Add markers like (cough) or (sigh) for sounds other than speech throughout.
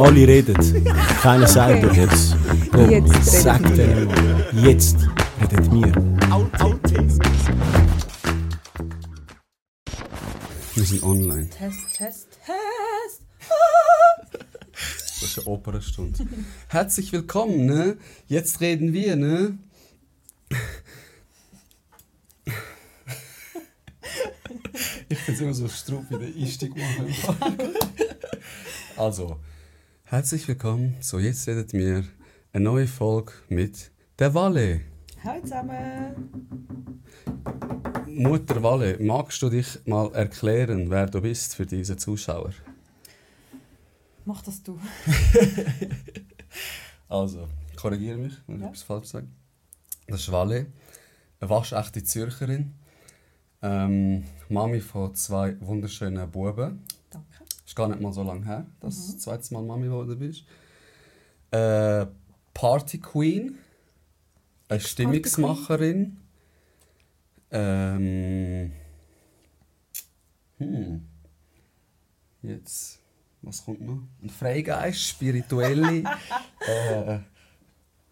Alle reden. Keiner sagt Okay. jetzt. Jetzt reden Sag wir. denen mal. Jetzt redet wir. Wir sind online. Test, Test, Test. Das ist eine Opernstunde. Herzlich willkommen, ne? Jetzt reden wir, ne? Ich finde es immer so strupp, wie der Einstieg machen. also, herzlich willkommen. So, jetzt redet mir eine neue Folge mit der Walle. Hallo zusammen. Mutter Walle, magst du dich mal erklären, wer du bist für diese Zuschauer? Mach das du. (laughs) Also, korrigiere mich, wenn ich Ja. etwas falsch sage. Das ist Walle, eine waschechte Zürcherin. Ähm, Mami von zwei wunderschönen Buben. Ist gar nicht mal so lange her, dass du Mhm. das zweite Mal Mami geworden bist. Äh, Party Queen. Eine Stimmungsmacherin. Ähm, hm. Jetzt, was kommt noch? Ein Freigeist, spirituelle. (laughs) äh,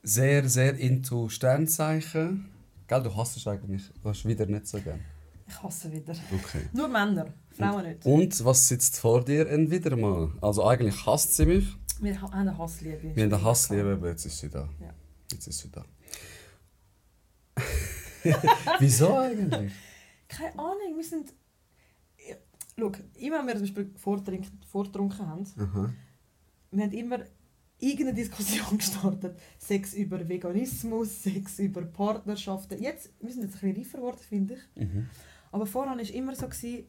sehr, sehr into Sternzeichen. Gell, du hasst es eigentlich. Du hast wieder nicht so gern. Ich hasse wieder. Okay. Nur Männer, Frauen nicht. Und was sitzt vor dir ein wieder mal? Also eigentlich hasst sie mich. Wir ha- haben eine Hassliebe. Wir haben eine Hassliebe, aber jetzt ist sie da. Ja. Jetzt ist sie da. (laughs) Wieso eigentlich? Keine Ahnung, wir sind... Schau, immer wenn wir zum Beispiel vorgetrunken haben, Aha. wir haben immer irgendeine Diskussion (laughs) gestartet. Sex über Veganismus, Sex über Partnerschaften. Jetzt, wir sind jetzt ein bisschen reifer geworden, finde ich. Mhm. Aber voran war es immer so, gewesen,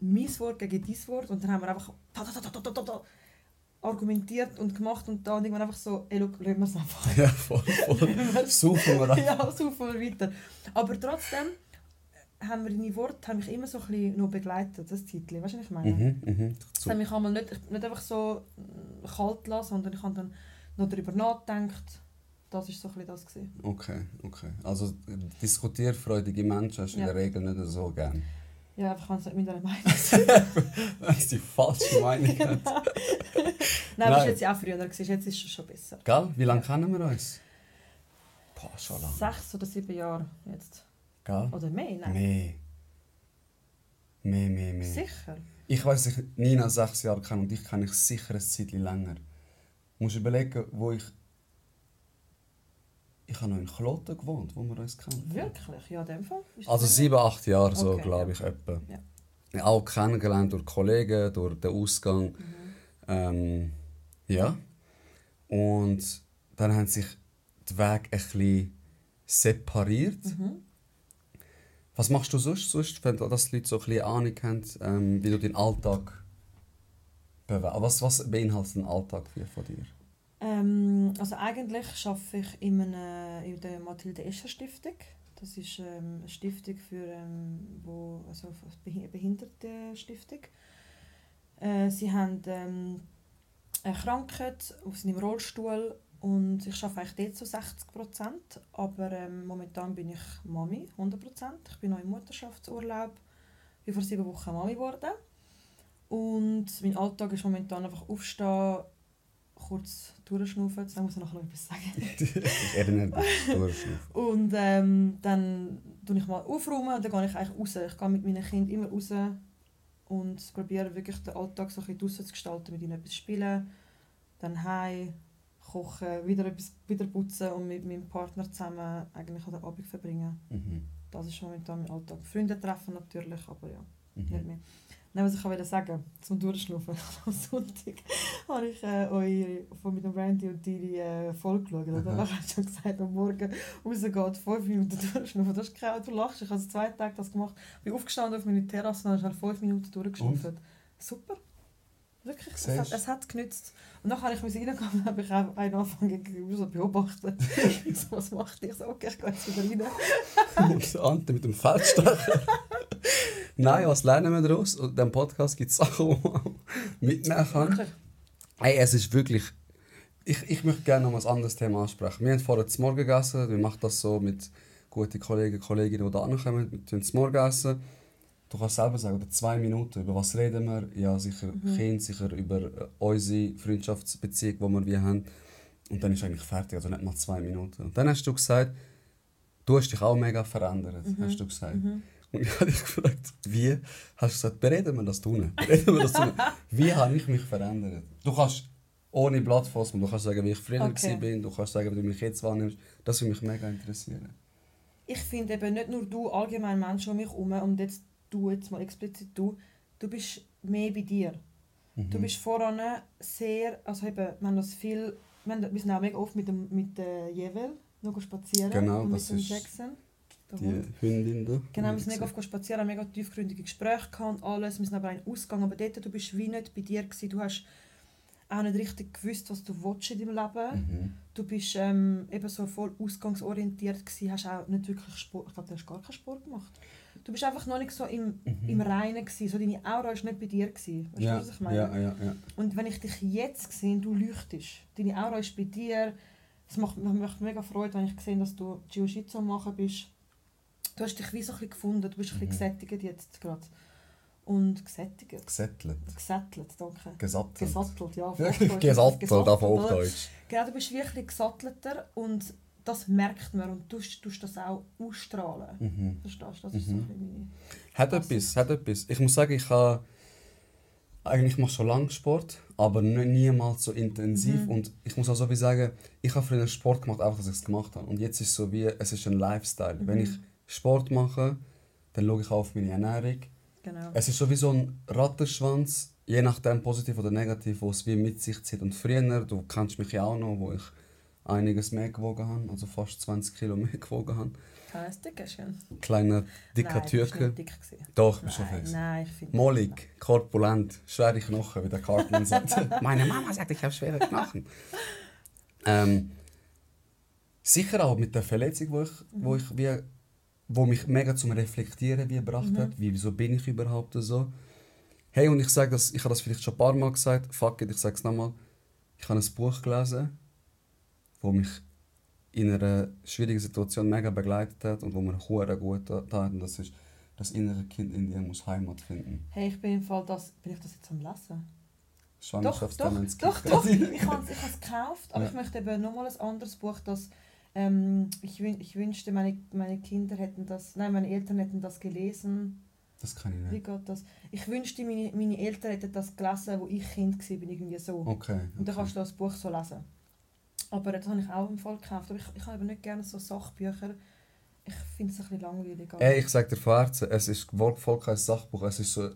mein Wort gegen dein Wort. Und dann haben wir einfach ta, ta, ta, argumentiert und gemacht. Und dann irgendwann einfach so, ey, schau, lassen wir es einfach. (laughs) Ja, voll, voll. (laughs) Saufen wir an. ja, so wir weiter. Aber trotzdem haben wir deine Worte haben mich immer so ein bisschen noch begleitet, das Titel. Weißt du, was ich meine? Mhm, mhm. Das hat mich einmal nicht, nicht einfach so mm, kalt lassen, sondern ich habe dann noch darüber nachgedacht. Das war so ein bisschen das. Gewesen. Okay, okay. Also diskutierfreudige Menschen hast du in Ja. der Regel nicht so gern. Ja, einfach wenn es nicht mit einer Meinung (laughs) ist. Das ist die falsche Meinung. hat. Nein, Nein. das war jetzt auch früher, gewesen. jetzt ist es schon besser. Gell? Wie lange kennen wir uns? Boah, schon lange. Sechs oder sieben Jahre jetzt. Gell? Oder mehr, nein. Mehr. Mehr, mehr, mehr. Sicher. Ich weiß, ich Nina sechs Jahre kenne und ich kenne ich sicher ein Zeitchen länger. Du musst überlegen, wo ich. Ich habe noch in Kloten gewohnt, wo wir uns kennen. Wirklich? Ja, in dem Fall. Ist Also sieben, acht Jahre so, Okay, glaube ja. ich, etwa. Ja. Auch kennengelernt durch Kollegen, durch den Ausgang. Mhm. Ähm, ja. Und dann haben sich die Wege ein bisschen separiert. Mhm. Was machst du sonst, sonst wenn dass die Leute so ein bisschen Ahnung haben, ähm, wie du deinen Alltag bewegst? Was, was beinhaltet ein Alltag für von dir? Ähm, also eigentlich arbeite ich in, einer, in der Mathilde Escher Stiftung. Das ist ähm, eine Stiftung für ähm, wo, also für Behi- Behinderte Stiftung. Äh, sie haben ähm, eine Krankheit, sind im Rollstuhl und ich arbeite eigentlich dort zu 60 Prozent. Aber ähm, momentan bin ich Mami, 100 Prozent. Ich bin noch im Mutterschaftsurlaub. Ich bin vor sieben Wochen Mami geworden. Und mein Alltag ist momentan einfach aufstehen, kurz durchschnaufen, dann muss ich nachher noch etwas sagen. (laughs) dich, durchschnaufen. Und ähm, dann tue ich mal aufräumen und dann gehe ich eigentlich raus. Ich gehe mit meinen Kindern immer raus und probiere wirklich den Alltag so ein bisschen zu gestalten, mit ihnen etwas spielen, dann heim, kochen, wieder etwas wieder putzen und mit meinem Partner zusammen eigentlich den Abend verbringen. Mhm. Das ist momentan mein Alltag. Freunde treffen natürlich, aber ja, nicht Mhm. mehr. Nein, was ich wollte sagen, zum Durchschnaufen. (laughs) Am Sonntag habe ich äh, eure, von mit dem Randy und deine äh, Folge geschaut. Oder? Ich habe schon gesagt, am Morgen rausgeht, fünf Minuten durchschnaufen. Das ist kein, du lachst. Ich habe es zwei Tage das gemacht. bin aufgestanden auf meine Terrasse und habe fünf Minuten durchgeschnaufen. Super. Wirklich, es hat, es hat genützt. Und dann habe ich reingekommen und habe ich auch einen so zu beobachten. (laughs) so, was macht? Ich so, okay, ich gehe jetzt wieder rein. (laughs) Und Ante mit dem Feldstecher. (laughs) Nein, was lernen wir daraus? Und in diesem Podcast gibt es Sachen, (laughs) die man mitnehmen kann. Hey, es ist wirklich. Ich, ich möchte gerne noch ein anderes Thema ansprechen. Wir haben vorher zum Morgen gegessen. Wir machen das so mit guten Kollegen und Kolleginnen, die da ankommen. Wir tun zum Morgen essen. Du kannst selber sagen, oder zwei Minuten, über was reden wir? Ja, sicher Mhm. Kind, sicher über äh, unsere Freundschaftsbeziehung, die wir wie haben. Und dann ist eigentlich fertig, also nicht mal zwei Minuten. Und dann hast du gesagt, du hast dich auch mega verändert, Mhm. hast du gesagt. Und ich habe dich gefragt, wie? Hast du gesagt, bereden wir das tun? Bereden wir das tun? wie habe ich mich verändert? Du kannst ohne fassen, du kannst sagen, wie ich früher Okay. bin, du kannst sagen, wie du mich jetzt wahrnimmst. Das würde mich mega interessieren. Ich finde eben nicht nur du, allgemein Menschen um mich herum und jetzt du, jetzt mal explizit du, du bist mehr bei dir. Mhm. Du bist voran sehr, also eben, wir haben das viel, wir, sind auch mega oft mit dem mit der Jevel noch spazieren Genau, und mit dem Jackson. Die Hund. Hündin da. Genau, wir sind mega oft spazieren, haben mega tiefgründige Gespräche gehabt und alles. Wir sind aber einen Ausgang, aber dort, du bist wie nicht bei dir gewesen. Du hast auch nicht richtig gewusst, was du willst in deinem Leben. Mhm. Du bist ähm, eben so voll ausgangsorientiert gewesen, hast auch nicht wirklich Sport, ich glaube, du hast gar keinen Sport gemacht. Du bist einfach noch nicht so im, Mhm. im Reinen gewesen, so deine Aura ist nicht bei dir gewesen. Weißt Ja, du, was ich meine? ja, ja, ja. Und wenn ich dich jetzt sehe, du leuchtest, deine Aura ist bei dir, es macht, macht mich mega Freude, wenn ich sehe, dass du Jiu-Jitsu machen bist. Du hast dich wie so ein bisschen gefunden, du bist ein Mhm. bisschen gesättigt jetzt gerade. Und gesättigt? Gesättelt. Gesättelt, danke. Gesattelt. Gesattelt, ja. (laughs) Gesattelt, auf? Hochdeutsch. Genau, du bist wirklich gesattelter und das merkt man und du tust das auch ausstrahlen. Mhm. Verstehst du? Das ist so Mhm. ein bisschen meine... Hat Also- etwas, hat etwas. Ich muss sagen, ich habe eigentlich mache schon lange Sport, aber nie- niemals so intensiv. Mhm. Und ich muss auch so wie sagen, ich habe früher Sport gemacht, einfach, dass ich es gemacht habe. Und jetzt ist es so wie, es ist ein Lifestyle. Wenn Mhm. ich Sport mache, dann schaue ich auch auf meine Ernährung. Genau. Es ist so wie so ein Rattenschwanz, je nachdem positiv oder negativ, wo es wie mit sich zieht. Und früher, du kennst mich ja auch noch, wo ich einiges mehr gewogen habe, also fast 20 Kilo mehr (laughs) gewogen habe. Kein Dickerchen. Kleiner, dicker Nein, du bist Türke. dick. Doch, schon Nein, fest. nein, ich finde... Mollig, korpulent, schwere Knochen, wie der Cartman sagt. (laughs) Meine Mama sagt, ich habe schwere Knochen. Ähm, sicher auch mit der Verletzung, wo ich, wo ich wie, wo mich mega zum Reflektieren wie gebracht Mhm. hat. Wie, wieso bin ich überhaupt so? Hey, und ich sage das, ich habe das vielleicht schon ein paar Mal gesagt. Fuck it, ich sage es nochmal. Ich habe ein Buch gelesen, wo mich in einer schwierigen Situation mega begleitet hat und wo mir hure gut tat. Und das ist das innere Kind in dir muss Heimat finden. Hey, ich bin im Fall das... Bin ich das jetzt am Lesen? Doch, doch, Schwangerschaftsdemenz doch, gibt doch. es. Ich habe es gekauft, aber Ja. ich möchte eben nochmal ein anderes Buch, das... Ähm, ich, wün ich wünschte, meine, meine Kinder hätten das... Nein, meine Eltern hätten das gelesen. Das kann ich Wie nicht. geht das? Ich wünschte, meine, meine Eltern hätten das gelesen, wo ich Kind war, bin irgendwie so. Okay. Und dann okay. kannst du das Buch so lesen. Aber das habe ich auch im Fall gekauft. Aber ich, ich habe nicht gerne so Sachbücher. Ich finde es ein bisschen langweilig. Ey, ich sage dir von Herzen, es ist wortvoll kein Sachbuch. Es ist so.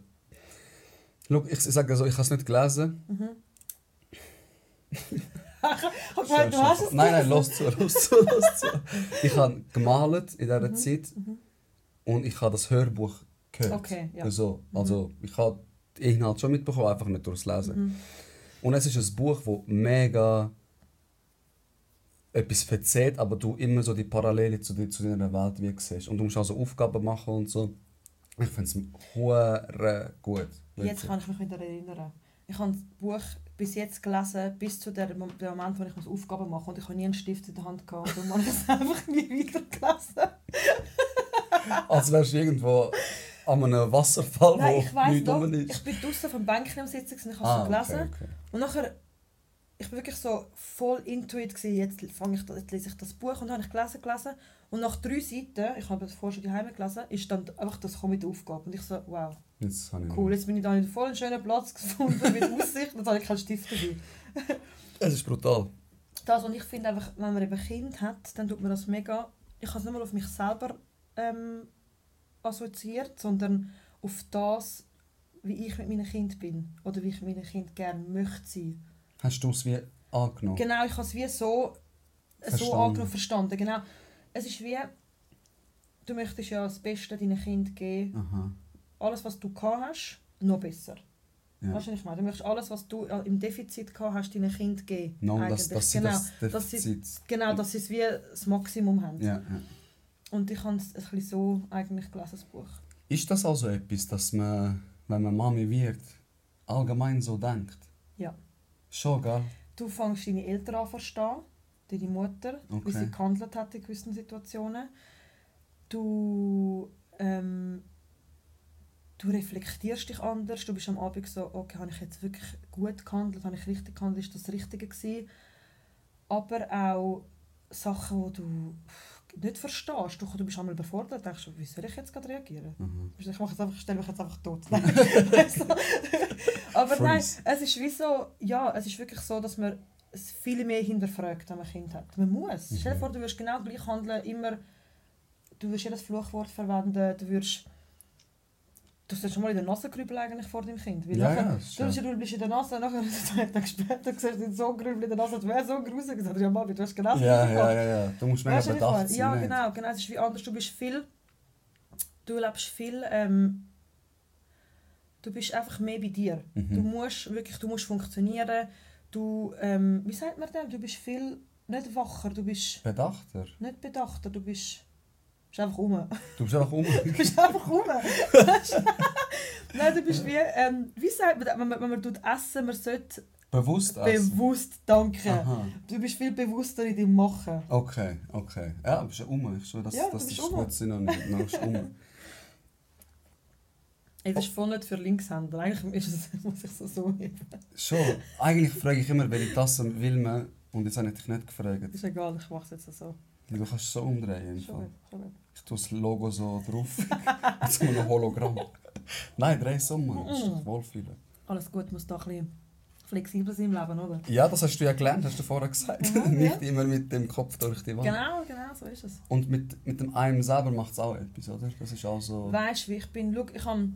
Schau, ich sage so, ich habe es nicht gelesen. Mhm. (laughs) (laughs) Aber du hast es nein, nein, los zu, (laughs) los zu, los zu. Ich habe gemalt in dieser Mhm, Zeit mhm. und ich habe das Hörbuch gehört. Okay, ja. So, also, ich habe den Inhalt schon mitbekommen, einfach nicht durchs Lesen. Mhm. Und es ist ein Buch, das mega etwas erzählt, aber du immer so die Parallele zu, zu deiner Welt wie siehst. Und du musst also Aufgaben machen und so. Ich finde es gut. Jetzt kann ich mich wieder erinnern. Ich habe das Buch bis jetzt gelesen, bis zu dem Mom- dem Moment, wo ich muss Aufgaben machen muss. Und ich habe nie einen Stift in der Hand gehabt. Und dann habe ich es (laughs) einfach nie wieder gelesen. Als wärst du irgendwo an einem Wasserfall, Nein, wo ich weiss nichts doch, rum ich ist. bin draußen vom Bänkchen am Sitzen gewesen, ich habe Ah, es so gelesen. okay, okay. Und nachher, ich war wirklich so voll intuit, gewesen, jetzt, fange ich, jetzt lese ich das Buch und habe ich gelesen, gelesen. Und nach drei Seiten, ich habe das vorher schon daheim gelesen, ist dann einfach das mit der Aufgabe. Und ich so, wow, Jetzt habe ich cool, jetzt bin ich da in voll einen schönen Platz gefunden mit (laughs) Aussicht, jetzt habe ich keinen Stift dabei. Es ist brutal. Das, und ich finde einfach, wenn man eben Kind hat, dann tut man das mega, ich habe es nicht mal auf mich selber ähm, assoziiert, sondern auf das, wie ich mit meinem Kind bin oder wie ich mit meinem Kind gerne möchte sein. Hast du es wie angenommen? Genau, ich habe es wie so, so angenommen, verstanden. Genau. Es ist wie, du möchtest ja das Beste deinem Kind geben, Aha. Alles was du gehabt hast, noch besser. Ja. Weißt du, ich meine? Du möchtest alles, was du äh, im Defizit gehabt hast, deinem Kind geben. No, dass, eigentlich. dass sie genau, das dass sie- genau, dass sie es wie das Maximum haben. Ja, ja. Und ich habe es ein bisschen so eigentlich gelesen, das Buch. Ist das also etwas, dass man, wenn man Mami wird, allgemein so denkt? Ja. Schon, gell? Du fängst deine Eltern an verstehen, deine Mutter, wie Okay. sie gehandelt hat in gewissen Situationen. Du, ähm, du reflektierst dich anders, du bist am Abend so, okay, habe ich jetzt wirklich gut gehandelt, habe ich richtig gehandelt, ist das Richtige gewesen? Aber auch Sachen, die du nicht verstehst. Du, du bist einmal überfordert und denkst, wie soll ich jetzt gerade reagieren? Mhm. Ich mache jetzt einfach, stelle mich jetzt einfach tot. (laughs) (laughs) Aber nein, es ist wie so, ja, es ist wirklich so, dass man es viel mehr hinterfragt, wenn man ein Kind hat. Man muss. Mhm. Stell dir vor, du wirst genau gleich handeln, immer, du wirst jedes Fluchwort verwenden, du wirst, du sollst schon mal in der Nase grübeln eigentlich vor dem Kind. Weil Ja, nachher, ja, das du, bist in der Nase, nachher (laughs) zwei Tage später siehst du so grübeln in der Nase, du wärst so gruselig. Ich sage, ja Mami, du hast genau das Ja, ja, ja, ja. Du musst mega ich bedacht sein. Ja, genau, genau. Es ist wie anders. Du bist viel. Du lebst viel. Ähm, du bist einfach mehr bei dir. Mhm. Du musst wirklich, du musst funktionieren. Du, ähm, wie sagt man dem? Du bist viel nicht wacher. Du bist Bedachter. nicht bedachter. Du bist, bist einfach rum. Du bist einfach um. Du bist einfach rum. Nein, du bist wie, ähm, wie sagt man, wenn man, wenn man tut essen, man sollte Bewusst essen. bewusst danken. Aha. Du bist viel bewusster in deinem Machen. Okay, okay. Ja, du bist ja um. Ich schwöre, das, Ja, das ist um. gut Synonym. Du bist um. (laughs) Ey, das ist voll nicht für Linkshänder. Eigentlich ist es, (laughs) muss ich so so heben. Schon. Eigentlich frage ich immer, welche Tasse will man. Und jetzt habe ich dich nicht gefragt. Ist egal, ich mache es jetzt so. Du kannst es so umdrehen. Schon gut, schon gut. Ich tue das Logo so drauf. (laughs) Jetzt mal ein Hologramm. Nein, dreh es um. Das ist doch wohlfühlen. Alles gut, muss da ein bisschen flexibel sein im Leben, oder? Ja, das hast du ja gelernt, hast du vorher gesagt. Mhm, (laughs) Nicht immer mit dem Kopf durch die Wand. Genau, genau, so ist es. Und mit, mit dem einem selber macht es auch etwas, oder? Das ist auch so. Weißt du, wie ich bin? Schau, ich habe.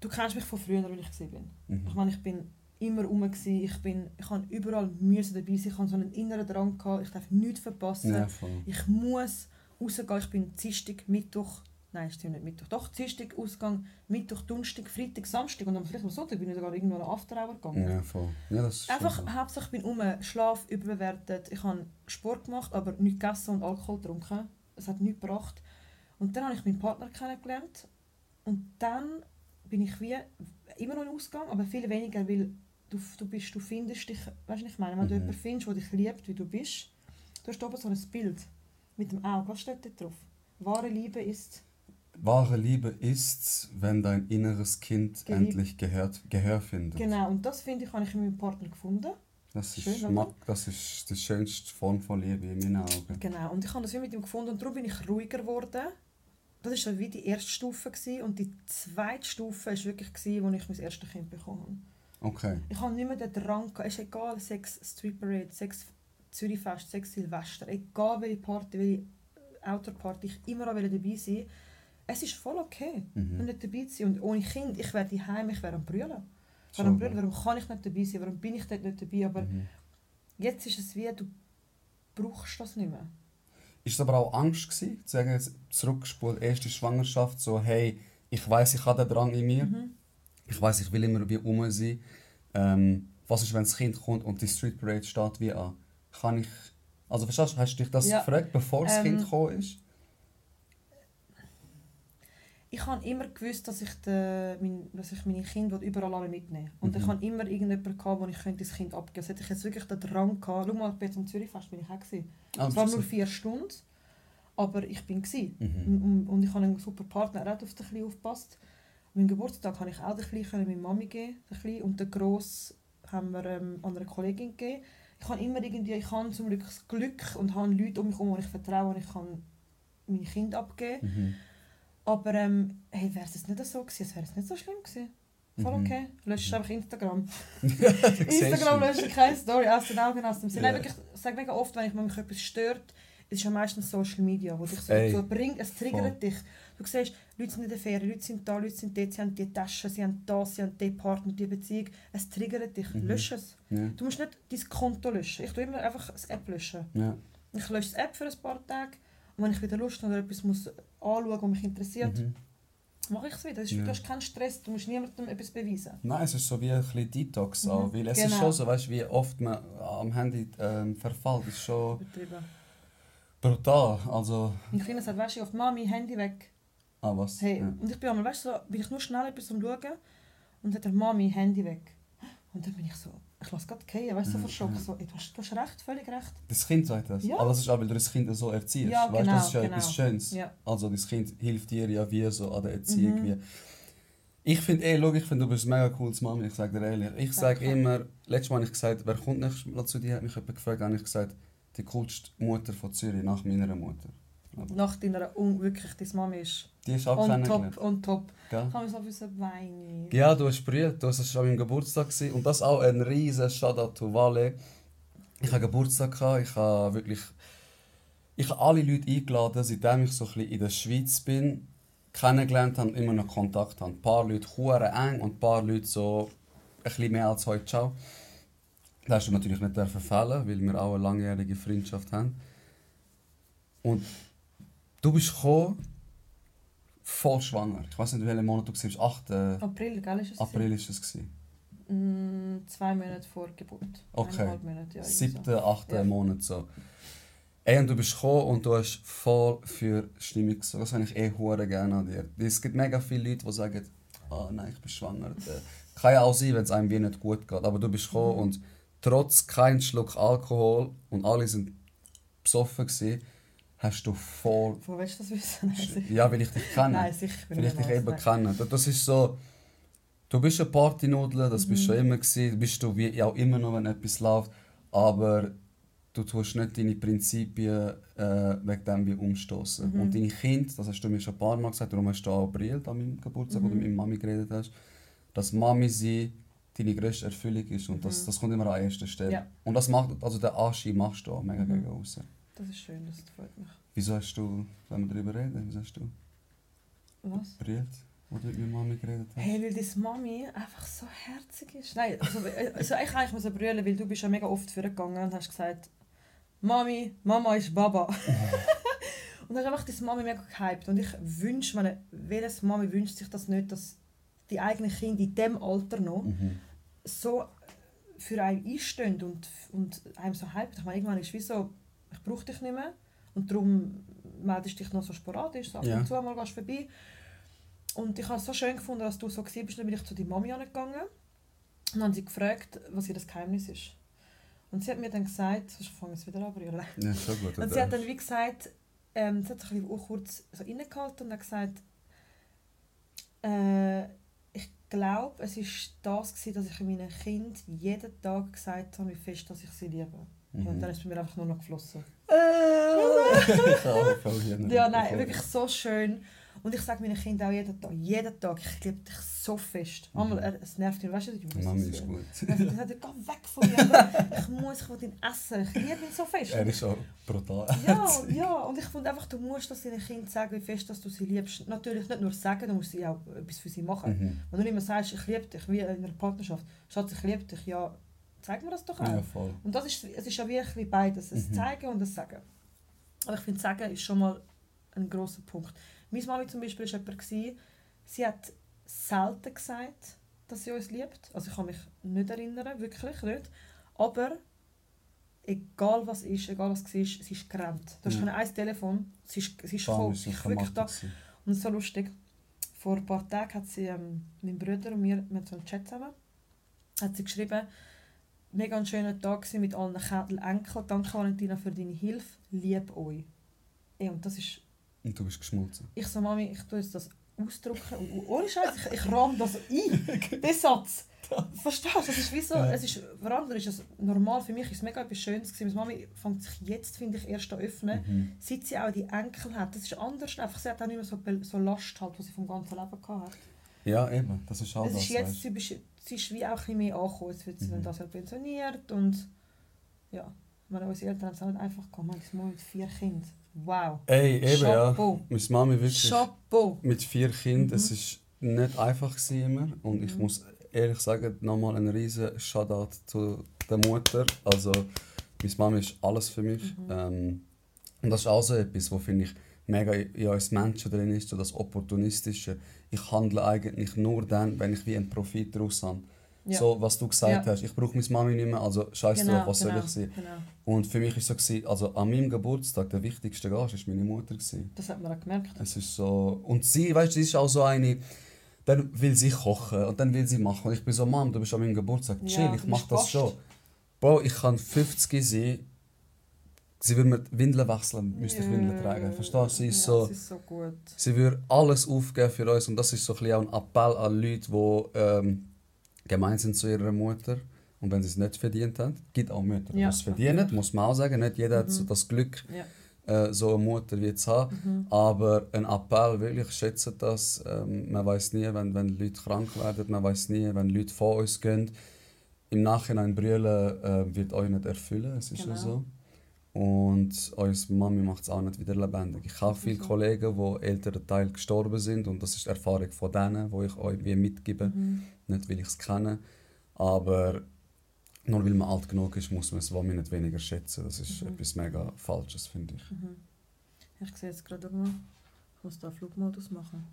Du kennst mich von früher, als ich gesehen bin. Ich Mhm. meine, ich bin immer rum. Gewesen. Ich bin, ich habe überall müssen dabei sein. Ich habe so einen inneren Drang gehabt. Ich darf nichts verpassen. Ja. Ich muss rausgehen. Ich bin Dienstag, Mittwoch, nein, stimmt nicht Mittwoch, doch Dienstag Ausgang, Mittwoch, Donnerstag, Freitag, Samstag und am vielleicht am Sonntag bin ich sogar irgendwo an After Hour gegangen. Ja, voll. Ja, das ist Einfach, so. Hauptsache ich bin um, Schlaf überbewertet. Ich habe Sport gemacht, aber nichts gegessen und Alkohol getrunken. Es hat nichts gebracht. Und dann habe ich meinen Partner kennengelernt. Und dann bin ich wie immer noch im Ausgang, aber viel weniger, weil du, du, bist, du findest dich, weißt du, was ich meine, wenn du Mhm. jemanden findest, der dich liebt, wie du bist, du hast oben so ein Bild mit dem Auge, was steht da drauf? Wahre Liebe ist, Wahre Liebe ist, wenn dein inneres Kind Geliebt. endlich gehört, Gehör findet. genau, und das finde ich, habe ich in meinem Partner gefunden. Das ist, Schön, mag, das ist die schönste Form von Liebe in meinen Augen. Genau, und ich habe das wie mit ihm gefunden und darum bin ich ruhiger geworden. Das war so wie die erste Stufe gewesen. und die zweite Stufe war wirklich, gewesen, als ich mein erstes Kind bekommen habe. Okay. Ich habe nicht mehr den Drang, es ist egal, Sex Street Parade, Sex Zürichfest, Sex Silvester, egal welche Party, welche Outdoor-Party, ich immer auch dabei sein Es ist voll okay, Mhm. nicht dabei zu sein. Und ohne Kind, ich wäre daheim, ich wäre am Brüllen. Am Brüllen, warum kann ich nicht dabei sein, warum bin ich dort nicht dabei, aber Mhm. jetzt ist es wie, du brauchst das nicht mehr. Ist es aber auch Angst gewesen, zu sagen, jetzt zurückgespult, erste Schwangerschaft, so hey, ich weiß, ich habe den Drang in mir, Mhm. Ich weiß, ich will immer wie um sein. Ähm, was ist, wenn das Kind kommt und die Street Parade steht wie an? Kann ich, also verstehst du, hast du dich das Ja. gefragt, bevor das Ähm, Kind gekommen ist? Ich habe immer gewusst, dass ich, de, mein, dass ich meine Kinder überall alle mitnehmen Und Mhm. ich habe immer irgendjemanden gehabt, wo ich könnte das Kind abgeben könnte. Hätte ich jetzt wirklich den Drang gehabt. Schau mal, ich bin jetzt am Zürichfest, bin ich auch gewesen. Ah, Es waren nur vier Stunden, aber ich bin gewesen. Mhm. Und, und ich habe einen super Partner, er hat auf aufgepasst. An meinem Geburtstag habe ich auch den Kleinen meiner Mami geben, den Kleinen, und den Gross haben wir ähm, einer Kollegin gegeben. Ich habe immer irgendwie, ich habe zum Glück das Glück und habe Leute um mich herum, die ich vertraue und ich kann meine Kinder abgeben. Mhm. Aber ähm, hey, wäre es nicht so gewesen, es wäre es nicht so schlimm gewesen. Voll Mhm. okay. Löschst einfach Instagram. (laughs) Instagram löscht ich keine Story aus den Augen, aus dem Sinn. Ja. Ich sage mega oft, wenn ich mich etwas stört, es ist ja meistens Social Media, wo dich so dazu bringt, es triggert Voll. dich. Du siehst, Leute sind in der Ferien, Leute sind da, Leute sind dort, sie haben die Tasche, sie haben das, sie haben den Partner, die Beziehung. Es triggert dich. Mhm. Lösch es. Ja. Du musst nicht dein Konto löschen. Ich tue immer einfach das App löschen. Ja. Ich lösche das App für ein paar Tage und wenn ich wieder Lust habe oder etwas muss anschauen, was mich interessiert, Mhm. mache ich es wieder. Das ist, Ja. Du hast keinen Stress, du musst niemandem etwas beweisen. Nein, es ist so wie ein bisschen Detox Mhm, auch, weil es ist genau. schon so, weißt wie oft man am Handy ähm, verfällt, ist schon Übertrieben. Brutal. Also, Mein Kleiner sagt, weißt du, auf Mami, Handy weg. ah was? Hey, Ja. und ich bin einmal, weißt du, so, bin ich nur schnell etwas am Schauen und dann hat er Mami, Handy weg. Und dann bin ich so, ich lasse gerade gehen, weißt du, so verschrocken. So, ey, du, hast, du hast recht, völlig recht. Das Kind sagt das. Ja. Aber das ist auch, weil du das Kind so erziehst. Ja, weißt, das ist ja genau, etwas genau. Schönes. Ja. Also das Kind hilft dir ja wie so an der Erziehung. Mhm. Wie. Ich finde eh, schau, ich finde, du bist ein mega cooles Mami, ich sage dir ehrlich. Ich sage immer, letztes Mal habe ich gesagt, wer kommt nächstes Mal zu dir, hat mich jemand gefragt, habe ich gesagt, die coolste Mutter von Zürich nach meiner Mutter. Nach deiner, un wirklich, deine Mami ist Die ist auch on top, on top. Gell? Ich habe mich so ein weinen. Ja, du hast brüllt, das war an meinem Geburtstag. Gewesen. Und das auch ein riesen Shoutout to Vale. Ich hatte Geburtstag, gehabt, ich habe wirklich... Ich habe alle Leute eingeladen, seitdem ich so ein bisschen in der Schweiz bin, kennengelernt habe, immer noch Kontakt habe. Ein paar Leute eng und ein paar Leute so ein bisschen mehr als heute ciao. Das hast du natürlich nicht verfehlen, weil wir auch eine langjährige Freundschaft haben. Und du bist gekommen, voll schwanger. Ich weiß nicht, welchen Monat du warst. 8. April, gell, ist es? April war es. gewesen. Mm, zwei Monate vor Geburt. Okay. Monate, ja. Siebten, achten Ja. Monat so. Ey, und du bist gekommen und du hast voll für Stimmung gesorgt. Das habe ich eh hure gerne an dir. Es gibt mega viele Leute, die sagen, ah nein, ich bin schwanger. Äh, Kann ja auch sein, wenn es einem wie nicht gut geht. Aber du bist gekommen Mhm. und trotz kein Schluck Alkohol und alle sind besoffen gewesen, hast du voll... Wo willst du das wissen? Nein. Ja, weil ich dich kenne. Nein, sicher Weil ich dich eben kenne. Das- ist so... Du bist eine Partynudel, das bist Mhm. du schon immer gewesen, bist du wie auch immer noch, wenn etwas läuft. Aber du tust nicht deine Prinzipien äh, wegen dem wie umstoßen. Mhm. Und deine Kinder, das hast du mir schon ein paar Mal gesagt, darum hast du auch brillt an meinem Geburtstag, wo du Mhm. mit Mami geredet hast, dass Mami sie deine grösste Erfüllung ist und das, Mhm. das kommt immer an erster Stelle. Ja. Und das macht, also den Anschein machst du auch mega Mhm. gegen außen. Das ist schön, das freut mich. Wieso hast du, wenn wir darüber reden, wieso hast du Was? brillt, wo du mit meiner Mami geredet hast? Hey, weil deine Mami einfach so herzig ist. Nein, also, also ich eigentlich muss brüllen, weil du bist ja mega oft vorgegangen und hast gesagt, Mami, Mama ist Baba. (laughs) und dann hast einfach deine Mami mega gehypt. Und ich wünsche, meine, welches Mami wünscht sich das nicht, dass die eigenen Kinder in diesem Alter noch Mhm. So für einen einstehen und, und einem so hypen. Ich meine, irgendwann ist es wie so, ich brauche dich nicht mehr. Und darum meldest du dich noch so sporadisch, so ab Ja. und zu mal gehst du vorbei. Und ich habe es so schön gefunden, dass du so warst, dann bin ich zu deiner Mami gegangen und dann habe sie gefragt, was ihr das Geheimnis ist. Und sie hat mir dann gesagt, ich fange jetzt wieder an, rühren. Ja, schon gut. Und sie hat dann wie gesagt, ähm, sie hat sich auch kurz so innegehalten und hat gesagt, äh, glaube, es war das, gewesen, dass ich meinen Kind jeden Tag gesagt habe, wie fest dass ich sie liebe. Mhm. Und dann ist es bei mir einfach nur noch geflossen. (laughs) nicht Ja, nein, wirklich so schön. Und ich sage meinen Kindern auch jeden Tag, jeden Tag, ich liebe dich so fest. Mhm. Manchmal, äh, es nervt ihn, weißt du, die Mami ist gut. Er sagt, geh weg von mir, aber ich muss, ich will ihn essen, ich liebe ihn so fest. Er ist auch brutal. Ja, ja, und ich finde einfach, du musst das deinen Kindern sagen, wie fest dass du sie liebst. Natürlich nicht nur sagen, du musst sie auch etwas für sie machen. Mhm. Wenn du mehr sagst, ich liebe dich, wie in einer Partnerschaft, Schatz, ich liebe dich, ja, zeig mir das doch auch. Ja. Und das ist, es ist ja wirklich beides, das Mhm. Zeigen und das Sagen. Aber ich finde, Sagen ist schon mal ein grosser Punkt. Meine Mami zum Beispiel war jemand, sie hat selten gesagt, dass sie uns liebt. Also ich kann mich nicht erinnern, wirklich nicht. Aber egal was ist, egal was war, sie ist gerannt. Du hast Ja. ja. ein Telefon, sie ist, sie ist es ist wirklich da. gewesen. Und so lustig. Vor ein paar Tagen hat sie, ähm, mein Bruder und mir, wir so einen Chat zusammen, hat sie geschrieben, mega ein schöner Tag mit allen Ke- Enkeln. Danke Valentina für deine Hilfe. Lieb euch. Ey, und das ist, Und du bist geschmolzen. ich so Mami, ich tue jetzt das ausdrucken. Und, ohne Scheiß, ich, ich rahm das ein. (laughs) Den Satz. Verstehst du? Das ist wie so, es ist, für andere ist es normal, für mich ist es mega etwas Schönes gewesen. Meine Mami fängt sich jetzt, finde ich, erst an öffnen Mhm. seit sie auch die Enkel hat, das ist anders. Einfach, sie hat auch nicht mehr so, so Last, halt, die sie vom ganzen Leben gehabt hat. Ja, eben. Das ist auch es das. ist jetzt, sie, bist- sie ist wie auch ein bisschen mehr angekommen. Jetzt wird sie Mhm. dann das Jahr pensioniert und ja, ich meine, unsere Eltern haben es auch nicht einfach. Meine Mama mit vier Kindern. Wow. Ey, eben, Chapeau. ja. Meine Mami wirklich Chapeau. mit vier Kindern, es Mhm. ist nicht einfach immer. Und ich Mhm. muss ehrlich sagen, nochmal ein riesen Shoutout zu der Mutter. Also, meine Mami ist alles für mich. Mhm. Ähm, und das ist auch so etwas, wo finde ich mega in uns Menschen drin ist, so das Opportunistische. Ich handle eigentlich nur dann, wenn ich wie einen Profit daraus habe. Ja. So, was du gesagt Ja. hast, ich brauche meine Mami nicht mehr, also scheiß drauf, was soll ich sein? genau. Und für mich war es so, gewesen, also an meinem Geburtstag, der wichtigste Gast war meine Mutter. Gewesen. Das hat man auch gemerkt. Es ist so. Und sie, weißt du, sie ist auch so eine. dann will sie kochen und dann will sie machen. Und ich bin so, Mom, du bist an meinem Geburtstag, chill, Ja, ich mach das schon. Bro, ich kann 50 sein, sie will mir Windeln wechseln, müsste ich Windeln tragen. Verstehst du? Sie ist ja, so... Es ist so gut. Sie würde alles aufgeben für uns und das ist so ein ein Appell an Leute, die ähm, gemein sind zu ihrer Mutter und wenn sie es nicht verdient haben. Es gibt auch Mütter, die Ja, es verdienen, muss man auch sagen. Nicht jeder hat so Mhm. das Glück, Ja. äh, so eine Mutter wie zu haben. Mhm. Aber ein Appell, wirklich, schätze das. Ähm, man weiß nie, wenn, wenn Leute krank werden, man weiß nie, wenn Leute von uns gehen. Im Nachhinein brüllen äh, wird euch nicht erfüllen, es ist ja Genau. so. Und unsere Mami macht es auch nicht wieder lebendig. Ich habe viele Mhm. Kollegen, die älteren Teil gestorben sind und das ist die Erfahrung von denen, die ich euch wie mitgebe. Mhm. Nicht, weil ich es kenne, aber nur weil man alt genug ist, muss man es womit nicht weniger schätzen. Das ist Mhm. etwas mega Falsches, finde ich. Mhm. Ich sehe jetzt gerade mal. Ich muss da Flugmodus machen.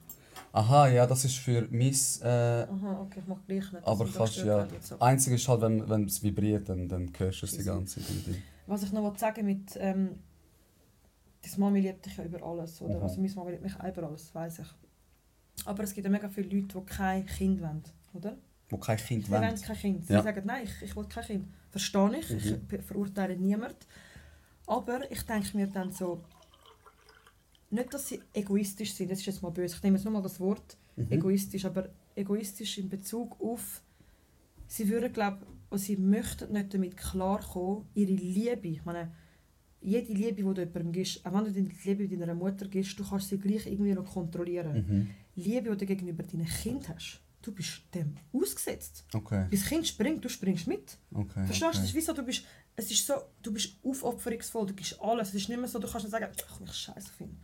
Aha, ja, das ist für mein... Äh, Aha, okay, ich mache gleich nicht. Aber kannst ja. Einzig ist halt, wenn, wenn es vibriert, dann, dann hörst du es die ganze Zeit. Was ich noch sagen mit, ähm, deine Mami liebt dich ja über alles, oder? Mhm. Also meine Mami liebt mich über alles, das weiß ich. Aber es gibt ja mega viele Leute, die kein Kind wollen, oder? Wo kein Kind Sie wollen wollen. kein Kind. Sie Ja. sagen, nein, ich, ich will kein Kind. Verstehe ich, ich Mhm. be- verurteile niemand. Aber ich denke mir dann so, nicht, dass sie egoistisch sind, das ist jetzt mal böse, ich nehme jetzt nur mal das Wort Mhm. egoistisch, aber egoistisch in Bezug auf, sie würden, glaube und sie möchten nicht damit klarkommen, ihre Liebe, ich meine, jede Liebe, die du jemandem gibst, auch wenn du die Liebe deiner Mutter gibst, du kannst sie gleich irgendwie noch kontrollieren. Mhm. Liebe, die du gegenüber deinem Kind hast, du bist dem ausgesetzt. Okay, Das Kind springt, du springst mit. okay. Verstehst du? Okay. ist wie so, du bist, es ist so, du bist aufopferungsvoll, du gibst alles. Es ist nicht mehr so, du kannst nicht sagen, ach, ich scheiße finde.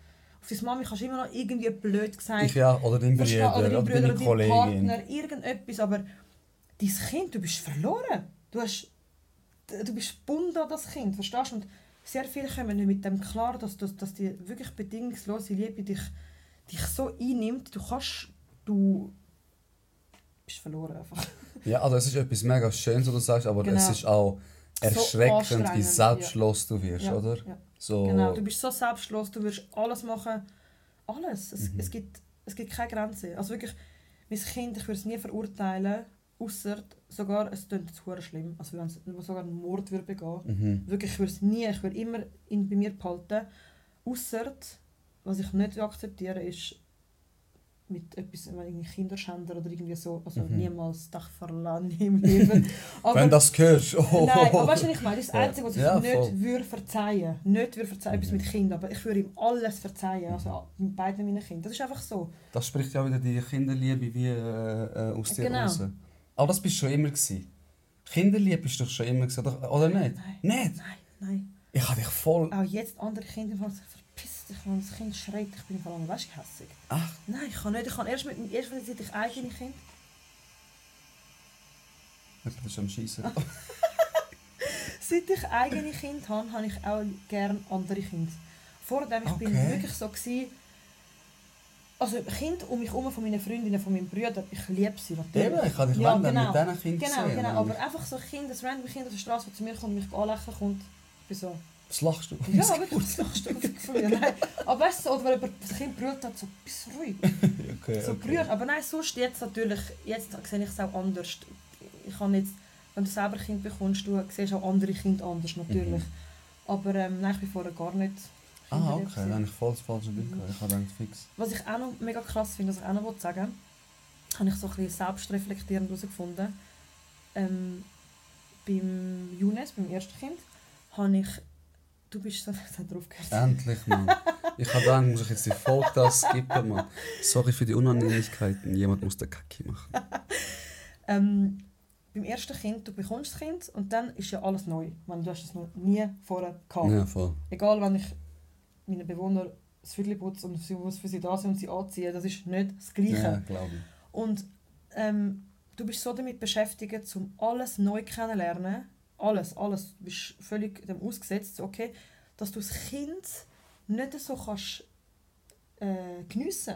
Auf deine Mami kannst du immer noch irgendwie blöd gesagt, Ich ja, oder dein Bruder, oder dein deine oder Kollegin. Partner, irgendetwas, aber dein Kind, du bist verloren. Du, hast, du bist gebunden an das Kind, verstehst du? Und sehr viele kommen nicht mit dem klar, dass, dass, dass die wirklich bedingungslose Liebe dich, dich so einnimmt, du kannst, du bist verloren einfach. (laughs) Ja, also es ist etwas mega Schönes, was du sagst, aber Genau. es ist auch erschreckend, wie anstrengend, selbstlos du wirst, Ja, oder? ja. So, Genau, du bist so selbstlos, du wirst alles machen. Alles. Es, Mhm. es, gibt, es gibt keine Grenze. Also wirklich, mein Kind, ich würde es nie verurteilen, außer sogar, es klingt jetzt schlimm, also wenn es sogar einen Mord würde begehen. mhm. Wirklich, ich würde es nie, ich würde immer ihn bei mir behalten. Außer, was ich nicht akzeptiere, ist mit etwas, irgendwie Kinderschänder oder irgendwie so, also Mhm. niemals, das verlange ich im Leben. (laughs) Aber, Wenn das hörst, oh, Nein, aber weißt du, was ich meine? Das ist das (laughs) Ja. Einzige, was ich Ja, nicht voll. würde verzeihen Nicht würde verzeihen, etwas Mhm. mit Kindern, aber ich würde ihm alles verzeihen, also mit beiden meinen Kindern. Das ist einfach so. Das spricht ja wieder die Kinderliebe wie äh, äh, aus dir Genau. raus. Aber das bist du schon immer gewesen. Kinderliebe bist du doch schon immer gewesen, oder, oder nicht? Nein. Nicht? Nein, nein. Ich habe dich voll... Auch jetzt andere Kinder sagen, verpiss dich, wenn das Kind schreit, ich bin vor allem weißt hässig. Ach, Nein, ich kann nicht. Ich kann erst mit erst wenn ich eigene Kind. du bist am Schießen. (laughs) Seit ich eigene Kind habe, habe ich auch gerne andere Kinder. Vorher ich bin wirklich so gewesen, also Kinder um mich herum von meinen Freundinnen, von meinen Brüdern, ich liebe sie natürlich. Eben, ich habe dich Ja, genau. mit diesen Kindern Genau, gesehen. genau. Aber einfach so Kinder, das random Kind auf der Straße, das zu mir kommt und mich anlächeln kommt. Ich bin so, Was lachst du? ja, das ist lustig von mir. Nein. Aber weißt du, so, oder wenn jemand das Kind brüllt hat, so, bist ruhig. (laughs) okay, So okay. Aber nein, sonst jetzt natürlich, jetzt sehe ich es auch anders. Ich kann jetzt, wenn du selber ein Kind bekommst, du siehst auch andere Kinder anders, natürlich. Mhm. Aber ähm, nein, ich bin vorher gar nicht Ah, okay, dann habe ich voll das falsche Bild gehabt. Ich habe gedacht, fix. Was ich auch noch mega krass finde, was ich auch noch sagen wollte, habe ich so ein bisschen selbstreflektierend herausgefunden. Ähm, beim Younes, beim ersten Kind, habe ich... Du bist so... (laughs) Drauf gehört. Endlich, Mann. Ich habe gedacht, muss ich jetzt die Folge das skippen, Mann. Sorry für die Unannehmlichkeiten. Jemand muss den Kacki machen. (laughs) Ähm, beim ersten Kind, du bekommst das Kind und dann ist ja alles neu. Meine, du hast es noch nie vorher gehabt. Ja, voll. Egal, wenn ich meinen Bewohnern das Viertel putze und sie muss für sie da sein und sie anziehen, das ist nicht das Gleiche. Ja, glaube ich. Und ähm, du bist so damit beschäftigt, um alles neu kennenlernen, alles, alles, du bist völlig dem ausgesetzt, okay, dass du das Kind nicht so kannst äh, geniessen.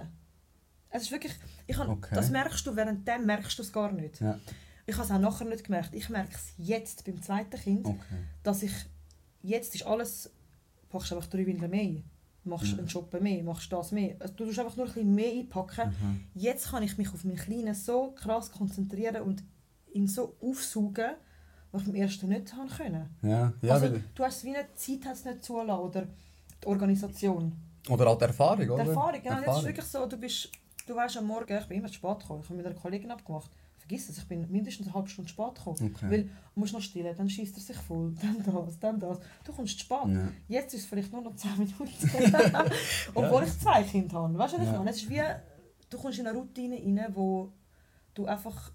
Es ist wirklich, ich hab, Okay. das merkst du, währenddem merkst du es gar nicht. Ja, Ich habe es auch nachher nicht gemerkt. Ich merke es jetzt beim zweiten Kind, okay. dass ich, jetzt ist alles, packst einfach drei Windeln mehr machst Ja. einen Job mehr, machst das mehr. Also, du tust einfach nur ein bisschen mehr einpacken. Mhm. Jetzt kann ich mich auf meinen Kleinen so krass konzentrieren und ihn so aufsaugen, was ich im ersten nicht haben können. Ja, ja also, du hast wie eine Zeit hat's nicht zulassen oder die Organisation. oder auch die Erfahrung, Die oder? Erfahrung, genau. Jetzt ist Erfahrung. wirklich so, du bist, du weißt am Morgen, ich bin immer zu spät gekommen, ich habe mit einer Kollegin abgemacht. Vergiss es, ich bin mindestens eine halbe Stunde spät gekommen. Okay. Weil du musst noch stillen, dann schießt er sich voll, (laughs) dann das, dann das. Du kommst spät. Ja. Jetzt ist es vielleicht nur noch 10 Minuten. (laughs) (laughs) Obwohl ich zwei Kinder habe. Weißt du, was ich Ja. meine? Es ist wie, du kommst in eine Routine rein, wo du einfach,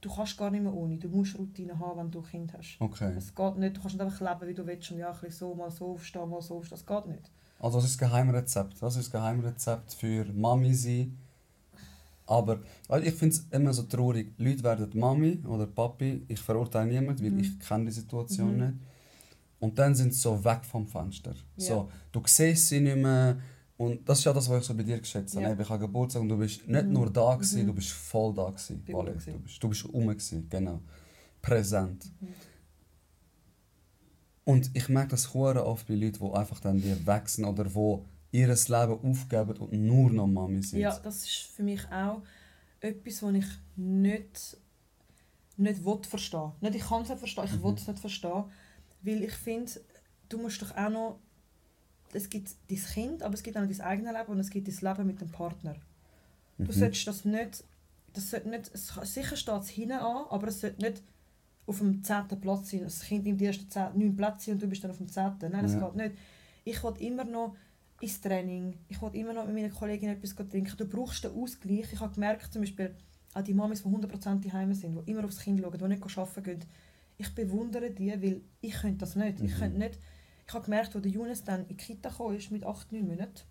du kannst gar nicht mehr ohne. Du musst Routine haben, wenn du ein Kind hast. Okay. Es geht nicht, du kannst nicht einfach leben, wie du willst und ja, ein so, mal so aufstehen, mal so aufstehen. Das geht nicht. Also was ist das Geheimrezept? Was ist das Geheimrezept für Mami sein? Aber weil ich finde es immer so traurig, Leute werden Mami oder Papi, ich verurteile niemanden, weil Mhm. ich kenne die Situation Mhm. nicht. Und dann sind sie so weg vom Fenster. Ja. So, du siehst sie nicht mehr. Und das ist ja das, was ich so bei dir geschätzt habe. Ja. Ich habe Geburtstag und du bist nicht Mhm. nur da gewesen, Mhm. du bist voll da gewesen. Rum Du gewesen. bist, du bist rum gewesen, genau. Präsent. Mhm. Und ich merke das oft bei Leuten, die einfach dann die wechseln oder die ihr Leben aufgeben und nur noch Mami sind. Ja, das ist für mich auch etwas, was ich nicht, nicht will verstehen Nicht, ich kann es nicht verstehen, ich Mhm. will es nicht verstehen. Weil ich finde, du musst doch auch noch... Es gibt dein Kind, aber es gibt auch noch dein eigenes Leben und es gibt dein Leben mit dem Partner. Du Mhm. solltest das nicht... Das sollte nicht es, sicher steht es hinten an, aber es sollte nicht auf dem zehnten Platz sein. Das Kind nimmt die ersten neun Plätze und du bist dann auf dem zehnten. Nein, das Ja. geht nicht. Ich will immer noch ins Training. Ich will immer noch mit meinen Kolleginnen etwas trinken. Du brauchst den Ausgleich. Ich habe gemerkt, zum Beispiel auch die Mamis, die 100% daheim sind, die immer aufs Kind schauen, die nicht arbeiten gehen. Ich bewundere die, weil ich könnte das nicht. Ich Mhm. könnte nicht. Ich habe gemerkt, als der Jonas dann in die Kita gekommen ist, mit 8, 9 Monaten,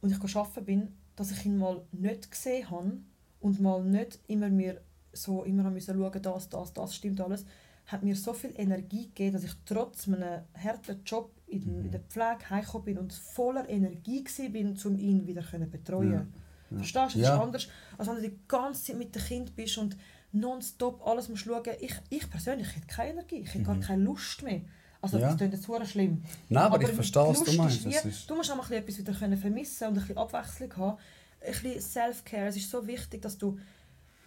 und ich arbeiten bin, dass ich ihn mal nicht gesehen habe und mal nicht immer mir so immer müssen schauen, das, das, das stimmt alles, hat mir so viel Energie gegeben, dass ich trotz meinem harten Job in, Mhm. in der Pflege heimgekommen bin und voller Energie war, bin, um ihn wieder zu betreuen. Ja. Ja. Verstehst du? Das Ja. ist anders, als wenn du die ganze Zeit mit dem Kind bist und nonstop alles musst schauen. Ich, ich persönlich hätte keine Energie, ich hätte gar Mhm. keine Lust mehr. Also Ja. das klingt jetzt verdammt schlimm. Nein, aber, ich die verstehe, was du meinst. wie- ist, Du musst auch mal etwas wieder können vermissen und ein bisschen Abwechslung haben. Ein bisschen Self-Care. Es ist so wichtig, dass du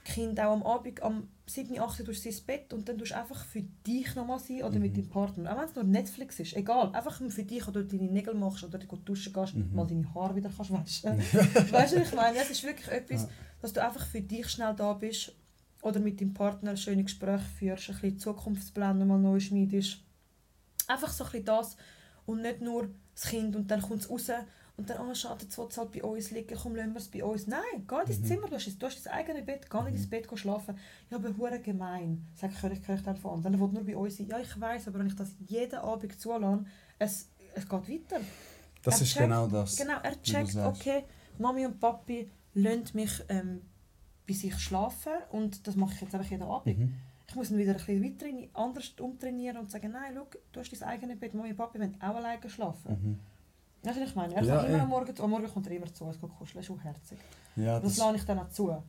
Kind auch am Abend, am 7, 8 Uhr tust du sie ins Bett und dann tust du einfach für dich nochmal sein oder mit Mhm. deinem Partner. Auch wenn es nur Netflix ist, egal. Einfach für dich, oder du deine Nägel machst oder du duschen gehst, Mhm. mal deine Haare wieder kannst waschen. (laughs) weißt du, was ich meine? Es ist wirklich etwas, Ja. dass du einfach für dich schnell da bist oder mit deinem Partner schöne Gespräche führst, ein bisschen Zukunftspläne mal neu schmiedest. Einfach so ein bisschen das und nicht nur das Kind und dann kommt es raus und dann, oh schade, jetzt will es halt bei uns liegen, komm, lassen wir es bei uns. Nein, geh in dein Mhm. Zimmer, du hast, du hast dein eigenes Bett, geh nicht ins Bett schlafen. Ja, aber hure gemein, sag ich, ich, ich dann von anderen. Dann will nur bei uns sein. Ja, ich weiß, aber wenn ich das jeden Abend zulasse, es, es geht weiter. das er ist checkt- genau das. Genau, er du checkt, okay, Mami und Papi lassen mich ähm, bei sich schlafen und das mache ich jetzt einfach jeden Abend. Mhm. Ich muss ihn wieder ein bisschen weiter anders umtrainieren und sagen, nein, schau, du hast dein eigenes Bett, Mami und Papi wollen auch alleine schlafen. Mhm. Weißt du, was ich meine? Er Ja, kommt immer eh. am Morgen zu, am Morgen kommt er immer zu uns kuscheln, das ist auch herzig. Ja, Das das lasse ich dann auch zu.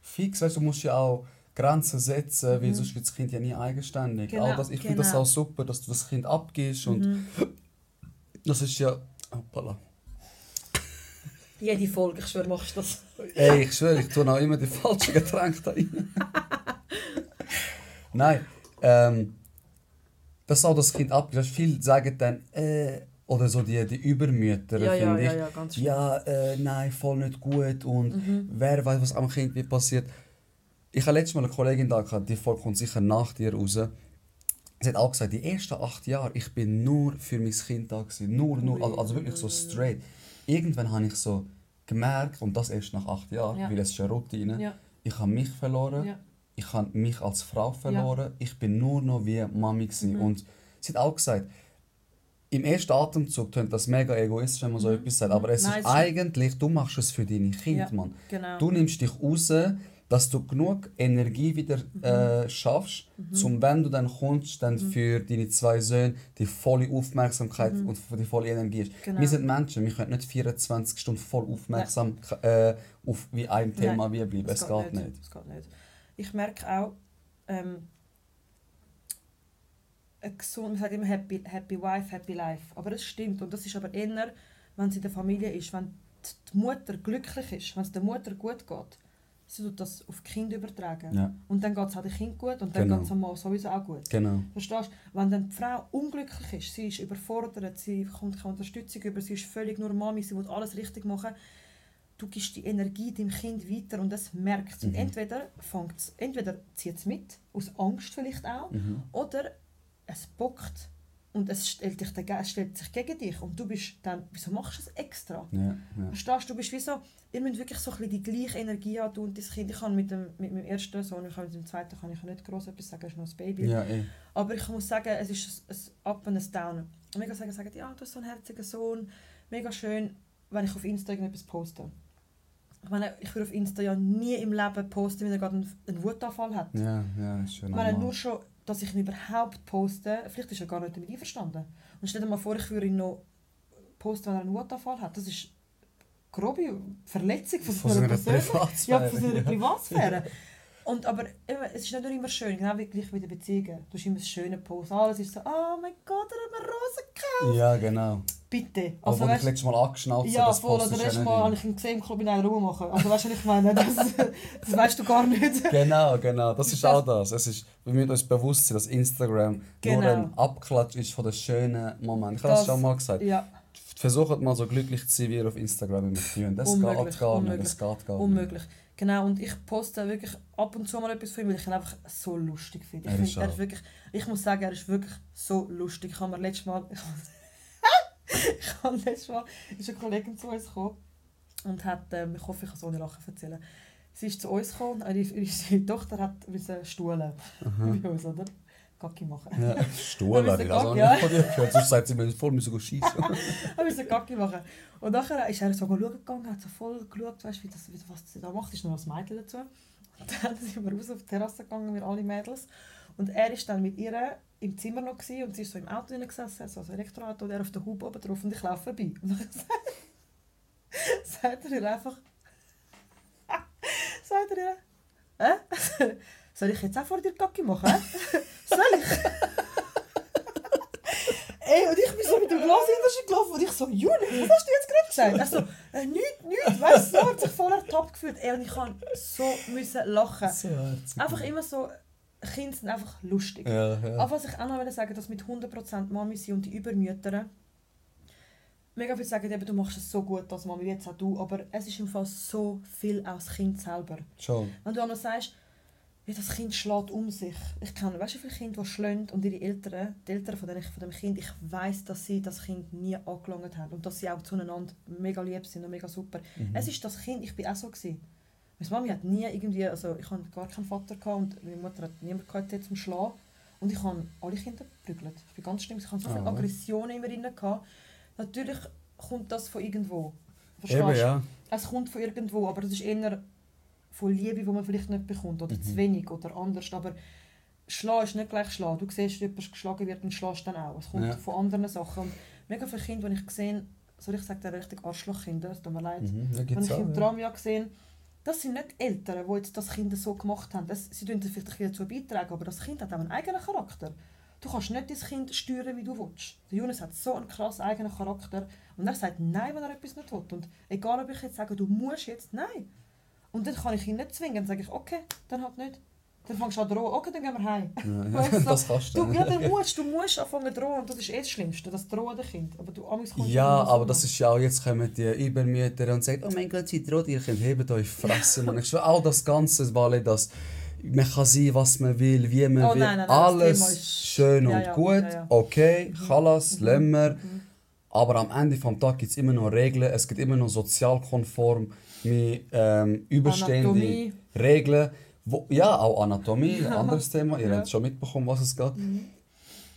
fix, weißt, du du musst ja auch Grenzen setzen, weil Mhm. sonst wird das Kind ja nie eigenständig. Genau, All das, ich finde das genau. auch super, dass du das Kind abgibst und Mhm. das ist ja... Hoppala. Jede Folge, ich schwöre, machst du das. Ey, ich schwöre, ich tue noch immer die falschen Getränke da rein. Nein, ähm, das auch das Kind abgibt. Viele sagen dann, äh, oder so die, die Übermütter, Ja, ja, finde ja, ich. ja, ganz schön. ja, äh, nein, voll nicht gut und Mhm. wer weiß, was am Kind wie passiert. Ich hatte letztes Mal eine Kollegin da, gehabt, die Folge kommt sicher nach dir raus. Sie hat auch gesagt, die ersten acht Jahre, ich bin nur für mein Kind da gewesen. Nur, nur, also, also wirklich so straight. Irgendwann habe ich so gemerkt, und das erst nach acht Jahren, Ja. weil es ist eine Routine, Ja, ich habe mich verloren, ja. ich habe mich als Frau verloren, ich bin nur noch wie Mami gewesen. Mhm. Und sie hat auch gesagt, im ersten Atemzug klingt das mega egoistisch, wenn man so Mhm. etwas sagt, aber es Nein, ist eigentlich, du machst es für deine Kinder, Ja. Mann. Genau. Du nimmst dich raus, dass du genug Energie wieder Mhm. äh, schaffst, zum wenn du dann kommst, dann für deine zwei Söhne die volle Aufmerksamkeit und für die volle Energie ist. Mhm. Genau. Wir sind Menschen, wir können nicht 24 Stunden voll aufmerksam äh, auf wie ein Thema wie bleiben. Es geht nicht. Es geht nicht. Ich merke auch, ähm, eine gesunde, man sagt immer happy, happy wife, happy life. Aber es stimmt und das ist aber eher, wenn es in der Familie ist, wenn die Mutter glücklich ist, wenn es der Mutter gut geht, sie tut das auf die Kinder übertragen. Ja. Und dann geht es auch dem Kind gut und dann Genau. geht es dem Mann sowieso auch gut. Genau. Verstehst du? Wenn dann die Frau unglücklich ist, sie ist überfordert, sie bekommt keine Unterstützung über, sie ist völlig nur Mami, sie will alles richtig machen, du gibst die Energie dem Kind weiter und es merkt es. Mhm. entweder, entweder zieht es mit, aus Angst vielleicht auch, Mhm. oder es bockt und es stellt, dich dagegen, es stellt sich gegen dich und du bist dann, wieso machst du es extra? Ja, ja. Verstehst du, du bist wie so, ihr müsst wirklich so ein bisschen die gleiche Energie haben, du und das Kind. Ich kann mit, dem, mit meinem ersten Sohn, ich kann mit dem zweiten kann ich nicht groß etwas sagen, er ist noch ein Baby. ja eh. Aber ich muss sagen, es ist ein, ein Up und ein Down. Und mega sagen, sagen, ja, du hast so einen herzigen Sohn, mega schön, wenn ich auf Insta irgendetwas poste. Ich meine, ich würde auf Insta ja nie im Leben posten, wenn er gerade einen, einen Wutanfall hat. Ja, ja, ist schon Ich meine, normal. nur schon, dass ich ihn überhaupt poste, vielleicht ist er gar nicht damit einverstanden. Und stell dir mal vor, ich würde ihn noch posten, wenn er einen Wutanfall hat. Das ist grobe Verletzung von, Von seiner. Privatsphäre. Ja, von seiner Privatsphäre. (laughs) Und, aber es ist nicht nur immer schön, genau wie gleich wie den Beziehungen. Du hast immer das schöne Post, alles ist so, oh mein Gott, er hat mir Rosen gekauft. Ja, genau. Bitte. Also, Als ich letztes Mal angeschnauzt ja, das voll, oder letztes Mal habe nicht ich ihn gesehen im Club in einer rummachen. Also weißt du, ich meine? Das, (laughs) das weißt du gar nicht. Genau, genau. Das Ist auch das. Es ist, wir müssen uns bewusst sein, dass Instagram nur Genau. ein Abklatsch ist von den schönen Momenten. Ich habe das Das- schon mal gesagt. Ja, Versucht mal so glücklich zu sein, wie ihr auf Instagram tun. Das Unmöglich, geht gar unmöglich. nicht. Das geht gar unmöglich. Genau, und ich poste wirklich ab und zu mal etwas von ihm, weil ich ihn einfach so lustig finde. Ich, Er ist finde, er ist wirklich, ich muss sagen, er ist wirklich so lustig. Ich habe mir letztes Mal... (laughs) (laughs) ich habe letztes Mal... ist eine Kollegin zu uns gekommen und hat... Ähm, ich hoffe, ich kann so eine Lachen erzählen. Sie ist zu uns gekommen, ihre, ihre (laughs) Tochter hat müssen stuhlen bei uns, oder? Gacki machen. Ja, Stuhl Da hätte ich also wir- nicht von dir gehört. Sonst sagt sie mir, voll müssen schießen. (laughs) Wir müssen Gacki machen. Und nachher ist er so schauen gegangen, hat so voll geschaut, weißt, wie das, wie, was sie da macht, ist noch ein Mädchen dazu. Und dann sind wir raus auf die Terrasse gegangen, wir alle Mädels. Und er ist dann mit ihr im Zimmer noch gewesen, und sie ist so im Auto drin gesessen, so ein Elektroauto, und er auf der Haube oben drauf und ich laufe vorbei. Und dann (laughs) sagt er ihr einfach, (laughs) sagt er ihr, äh? (laughs) Soll ich jetzt auch vor dir Gacki machen? Soll ich? Ey, und ich bin so mit dem Glas hinter gelaufen und ich so, Juli, was hast du jetzt gerade gesagt? Er so, äh, nichts, nichts, weißt du, er hat sich voll ertappt gefühlt. Ey, und ich kann so müssen lachen. So. Einfach immer so, Kinder sind einfach lustig. Ja, ja. Aber was ich auch noch will sagen dass mit 100% Mami sind und die Übermütter, mega viele sagen eben, du machst es so gut als Mami, jetzt auch du, aber es ist im Fall so viel das Kind selber. Schon. Wenn du einmal sagst, ja, das Kind schlägt um sich. Ich kenne, weißt du, wie viele Kinder, die schlagen und ihre Eltern, die Eltern von, den, von dem Kind, ich weiß, dass sie das Kind nie angelangt haben und dass sie auch zueinander mega lieb sind und mega super. Mhm. Es ist das Kind, ich bin auch so gewesen. Meine Mami hat nie irgendwie, also ich hatte gar keinen Vater gehabt und meine Mutter hat niemanden gehabt zum Schlagen und ich habe alle Kinder geprügelt. Ich bin ganz schlimm, ich hatte so viele Ah. Aggressionen immer drin. Gehabt. Natürlich kommt das von irgendwo. Verstehst Eben, ja. Es kommt von irgendwo, aber es ist eher von Liebe, die man vielleicht nicht bekommt oder Mhm. zu wenig oder anders. Aber Schlagen ist nicht gleich Schlagen. Du siehst, wie jemand geschlagen wird und schlägst dann auch. Es kommt Ja. von anderen Sachen. Und mega viele Kinder, die ich gesehen soll ich sagen, richtig Arschlochkinder, es tut mir leid. Mhm. Wenn ich auch, im. Tram ja gesehen das sind nicht Eltern, die jetzt das Kind so gemacht haben. Das, sie tun vielleicht ein dazu beitragen, aber das Kind hat auch einen eigenen Charakter. Du kannst nicht das Kind steuern, wie du willst. Der Jonas hat so einen krass eigenen Charakter und er sagt Nein, wenn er etwas nicht will. Und egal, ob ich jetzt sage, du musst jetzt, nein. Und dann kann ich ihn nicht zwingen. Dann sage ich, okay, dann halt nicht. Dann fängst du an zu drohen, okay, dann gehen wir heim. Ja, Weißt ja. du, Das kannst du. Du, ja, dann (laughs) musst, du musst anfangen zu drohen und das ist eh das Schlimmste, das Drohen der Kind. Aber du, kommst Ja, aber das ist ja auch, jetzt kommen die Übermütter und sagen, oh mein Gott, sie droht, ihr könnt hebt euch fressen. Und ich schwöre, auch das Ganze, weil das, man kann sein, was man will, wie man Oh, will, nein, nein, alles ist- schön und ja, gut, okay, Chalas, Mhm. wir. Mhm. Aber am Ende des Tages gibt es immer noch Regeln, es gibt immer noch sozialkonform mit ähm, Anatomie. Regeln. Wo, ja, auch Anatomie, ein (laughs) anderes Thema. Ihr Ja. habt schon mitbekommen, was es geht. Mhm.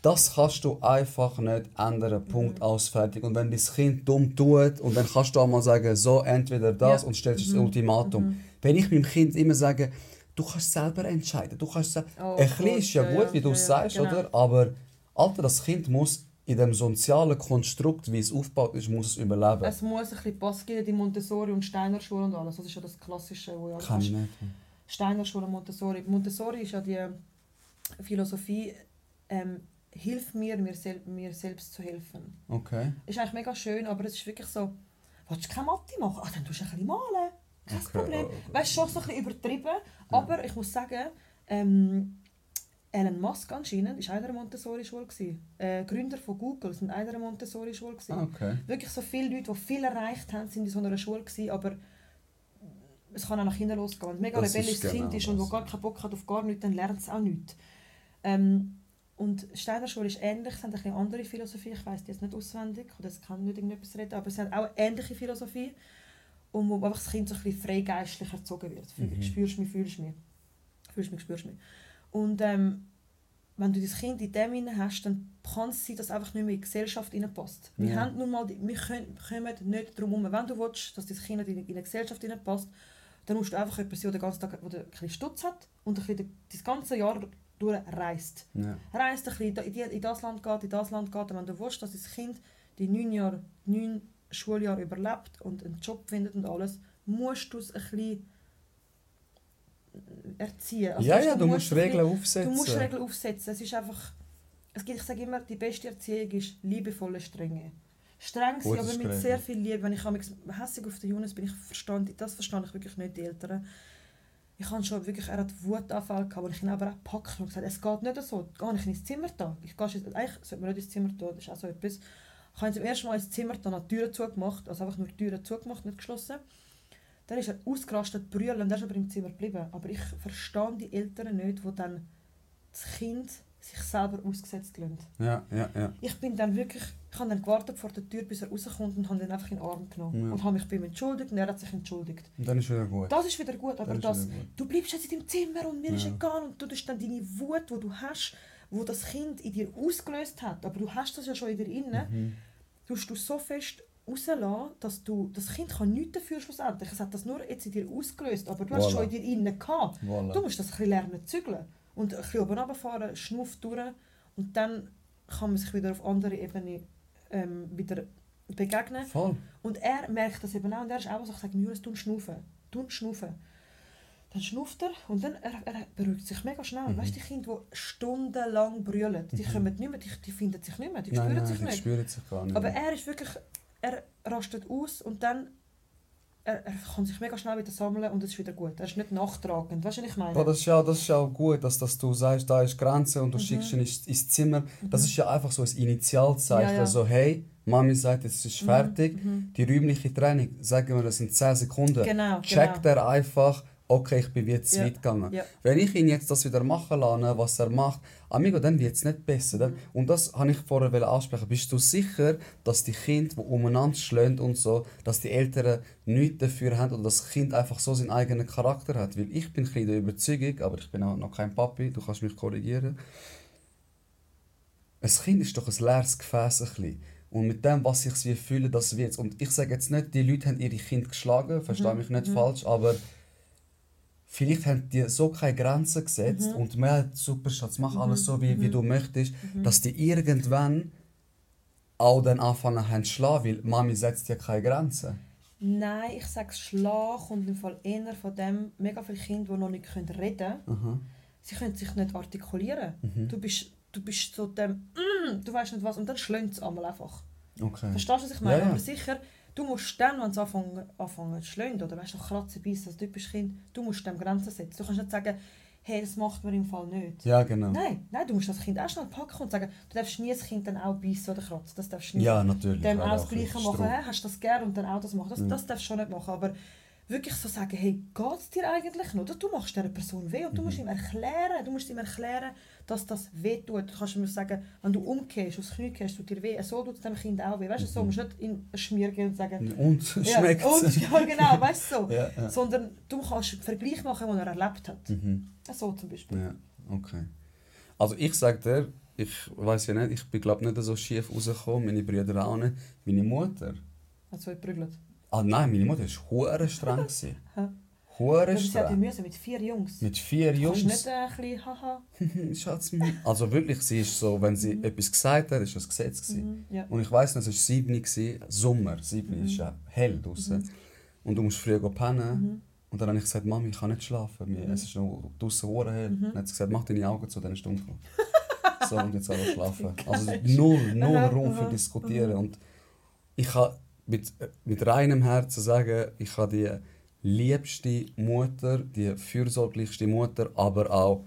Das kannst du einfach nicht ändern. Punkt aus fertig. Und wenn dein Kind dumm tut, und dann kannst du auch mal sagen, so entweder das Ja. und stellst Mhm. das Ultimatum. Mhm. Wenn ich meinem Kind immer sage, du kannst selber entscheiden, du kannst sa- Oh ein bisschen ist ja, gut, wie du es sagst, genau. oder? Aber Alter, das Kind muss in dem sozialen Konstrukt, wie es aufgebaut ist, muss es überleben. Es muss ein bisschen Pass geben, die Montessori und Steiner Schule und alles. Das ist ja das Klassische, wo ja Kann ich nicht. Steiner Schule und Montessori. Montessori ist ja die Philosophie, ähm, hilf mir, mir, sel mir selbst zu helfen. Okay. Ist eigentlich mega schön, aber es ist wirklich so, willst du keine Mathe machen? Ah, dann tust du ein bisschen malen. Kein Okay, Problem. Weißt du, schon so ein bisschen übertrieben. Aber ich muss sagen, ähm, Elon Musk anscheinend war einer Montessori-Schule. Äh, Gründer von Google sind einer Montessori-Schule. Ah, okay. Wirklich so viele Leute, die viel erreicht haben, sind in so einer Schule gewesen, aber es kann auch nach hinten losgehen. Wenn ein mega Das rebellisches genau Kind ist und wo das. gar keinen Bock hat auf gar nichts, dann lernt es auch nichts. Ähm, und Steiner Schule ist ähnlich, sie haben ein bisschen andere Philosophie, ich weiss die jetzt nicht auswendig, oder es kann nicht irgendetwas reden, aber sie haben auch eine ähnliche Philosophie, und wo einfach das Kind so ein bisschen freigeistlich erzogen wird. Mhm. Spürst mich, fühlst du mich. Fühlst mich, spürst mich. Und ähm, wenn du das Kind in dem hinein hast, dann kann es sein, dass es einfach nicht mehr in die Gesellschaft hineinpasst. Wir, Ja. haben nun mal, wir können, kommen nicht darum herum, wenn du willst, dass dein Kind in, in eine Gesellschaft hineinpasst, dann musst du einfach jemanden sein, der den ganzen Tag der ein bisschen Stutz hat und ein bisschen das ganze Jahr durchreist. Ja. Reist ein bisschen, in die- in das Land geht, in das Land geht. Und wenn du willst, dass dein Kind die neun, Jahre, neun Schuljahre überlebt und einen Job findet und alles, musst du es ein bisschen erziehen. Also ja, ja, du musst bisschen- Regeln aufsetzen. Du musst Regeln aufsetzen. Es ist einfach, es gibt, ich sage immer, die beste Erziehung ist liebevolle Strenge. Streng sein, aber mit sehr viel Liebe. Wenn ich hässig auf den Jonas bin, ich verstand, das verstand ich wirklich nicht, die Eltern. Ich habe schon wirklich, hat Wutanfall gehabt, wo ich ihn aber auch gepackt und gesagt, es geht nicht so, geh ich ins Zimmer da. Ich gehe jetzt, eigentlich sollte man nicht ins Zimmer da, das ist auch so etwas. Ich habe ihn zum ersten Mal ins Zimmer da, die Türen zugemacht, also einfach nur die Türen zugemacht, nicht geschlossen. Dann ist er ausgerastet, brüllen, und er ist aber im Zimmer geblieben. Aber ich verstehe die Eltern nicht, die dann das Kind sich selber ausgesetzt lassen. Ja, ja, ja. Ich bin dann wirklich, ich habe dann gewartet vor der Tür, bis er rauskommt und habe ihn einfach in den Arm genommen. Ja. Und habe mich bei ihm entschuldigt und er hat sich entschuldigt. Und dann ist wieder gut. Das ist wieder gut, aber ist das, gut. du bleibst jetzt in deinem Zimmer und mir ist Ja. egal und du tust dann deine Wut, die du hast, wo das Kind in dir ausgelöst hat, aber du hast das ja schon in dir inne, Mhm. tust du so fest rauslassen, dass du, das Kind kann nichts dafür schlussendlich. Es hat das nur jetzt in dir ausgelöst, aber du hast Voilà. schon in dir innen gehabt. Voilà. Du musst das ein bisschen lernen zu zügeln. Und ein bisschen oben runterfahren, schnuff durch und dann kann man sich wieder auf andere Ebene ähm, wieder begegnen. Voll. Und er merkt das eben auch und er ist auch so, ich sage, Julius, du schnaufen, du schnaufen. Dann schnauft er und dann er, er beruhigt sich mega schnell. Mhm. Weißt du, die Kinder, die stundenlang brüllen, die Mhm. kommen nicht mehr, die, die finden sich nicht mehr, die Nein, spüren nein, sich die nicht. spüren sich gar nicht. Aber er ist wirklich, er rastet aus und dann er, er kann sich mega schnell wieder sammeln und es ist wieder gut. Er ist nicht nachtragend. Weißt du, was ich meine? Ja, das, ist ja, das ist ja gut, dass, dass du sagst, da ist Grenze und du Mhm. schickst ihn ins, ins Zimmer. Das ist ja einfach so ein Initialzeichen. Ja, ja. So, hey, Mami sagt, jetzt ist fertig. Mhm. Die räumliche Training, sagen wir, das sind 10 Sekunden. Genau, Checkt genau. er einfach, okay, ich bin jetzt zu Ja, weit gegangen. ja. Wenn ich ihn jetzt das wieder machen lasse, was er macht, amigo, dann wird es nicht besser. Dann, und das habe ich vorher ansprechen. Bist du sicher, dass die Kinder, die umeinander schlagen und so, dass die Eltern nichts dafür haben oder dass das Kind einfach so seinen eigenen Charakter hat? Weil ich bin ein bisschen der Überzeugung, aber ich bin auch noch kein Papi, du kannst mich korrigieren. Ein Kind ist doch ein leeres Gefäß. Ein bisschen. Und mit dem, was ich sie fühle, das wird Und ich sage jetzt nicht, die Leute haben ihre Kinder geschlagen, verstehe Mhm, mich nicht mhm. falsch, aber vielleicht haben die so keine Grenzen gesetzt Mhm. und mehr super Schatz, mach alles so, wie, wie mhm. du möchtest, Mhm. dass die irgendwann auch dann anfangen haben zu schlagen, weil Mami setzt ja keine Grenzen. Nein, ich sage, Schlag kommt im Fall eher von dem, mega viele Kinder, die noch nicht können reden können. Aha. Sie können sich nicht artikulieren. Mhm. Du bist, du bist so dem, mm, du weißt nicht was, und dann schlönt es einmal einfach. Okay. Verstehst du, was ich meine? Ja, ja. Aber sicher, du musst dann, wenn es anfangen, anfangen zu schlönen, oder weißt du, kratzen, beißen, als typisch Kind, du musst dem Grenzen setzen. Du kannst nicht sagen, hey, das macht man im Fall nicht. Ja, genau. Nein, nein, du musst das Kind auch schnell packen und sagen, du darfst nie das Kind dann auch beißen oder kratzen. Das darfst du nicht. Ja, natürlich. dem Wäre auch das Gleiche machen. Hä? Hast du das gern und dann auch das machen? Das, Mhm. das darfst du schon nicht machen. Aber wirklich so sagen, hey, geht es dir eigentlich noch? Oder Du machst dieser Person weh und du Mhm. musst ihm erklären, du musst ihm erklären, dass das weh tut. Du kannst ihm sagen, wenn du umkehrst, aufs Knie gehst, tut dir weh. So tut es dem Kind auch weh. Weißt du, so Mhm. musst du nicht in Schmier gehen und sagen, Und ja, schmeckt und, ja, genau, weißt du so. (laughs) ja, ja. Sondern du kannst einen Vergleich machen, den er erlebt hat. Mhm. So zum Beispiel. Ja, okay. Also ich sage dir, ich weiß ja nicht, ich bin glaube nicht so schief rausgekommen, meine Brüder auch nicht. Meine Mutter, Hat so geprügelt. ah nein, meine Mutter war streng. (laughs) Hure Das ist ja die streng. Müsse mit vier Jungs. Mit vier Du kannst Jungs. nicht äh, ein bisschen, haha. (laughs) Schatz, also wirklich, sie ist so, wenn sie etwas gesagt hat, ist das Gesetz gewesen. Mhm, ja. Und ich weiß noch, es war 7 Uhr, gewesen, Sommer, 7 Uhr, Mhm. ist ja hell draußen. Und du musst früh gehen pennen. Mhm. Und dann habe ich gesagt, Mami, ich kann nicht schlafen. Mhm. Es ist noch draußen hure hell. Mhm. Dann hat sie gesagt, mach deine Augen zu, dann ist dunkel. (laughs) So, und jetzt alle schlafen. Also null, null Raum für diskutieren. Und ich kann mit, mit reinem Herzen sagen, ich habe die liebste Mutter, die fürsorglichste Mutter, aber auch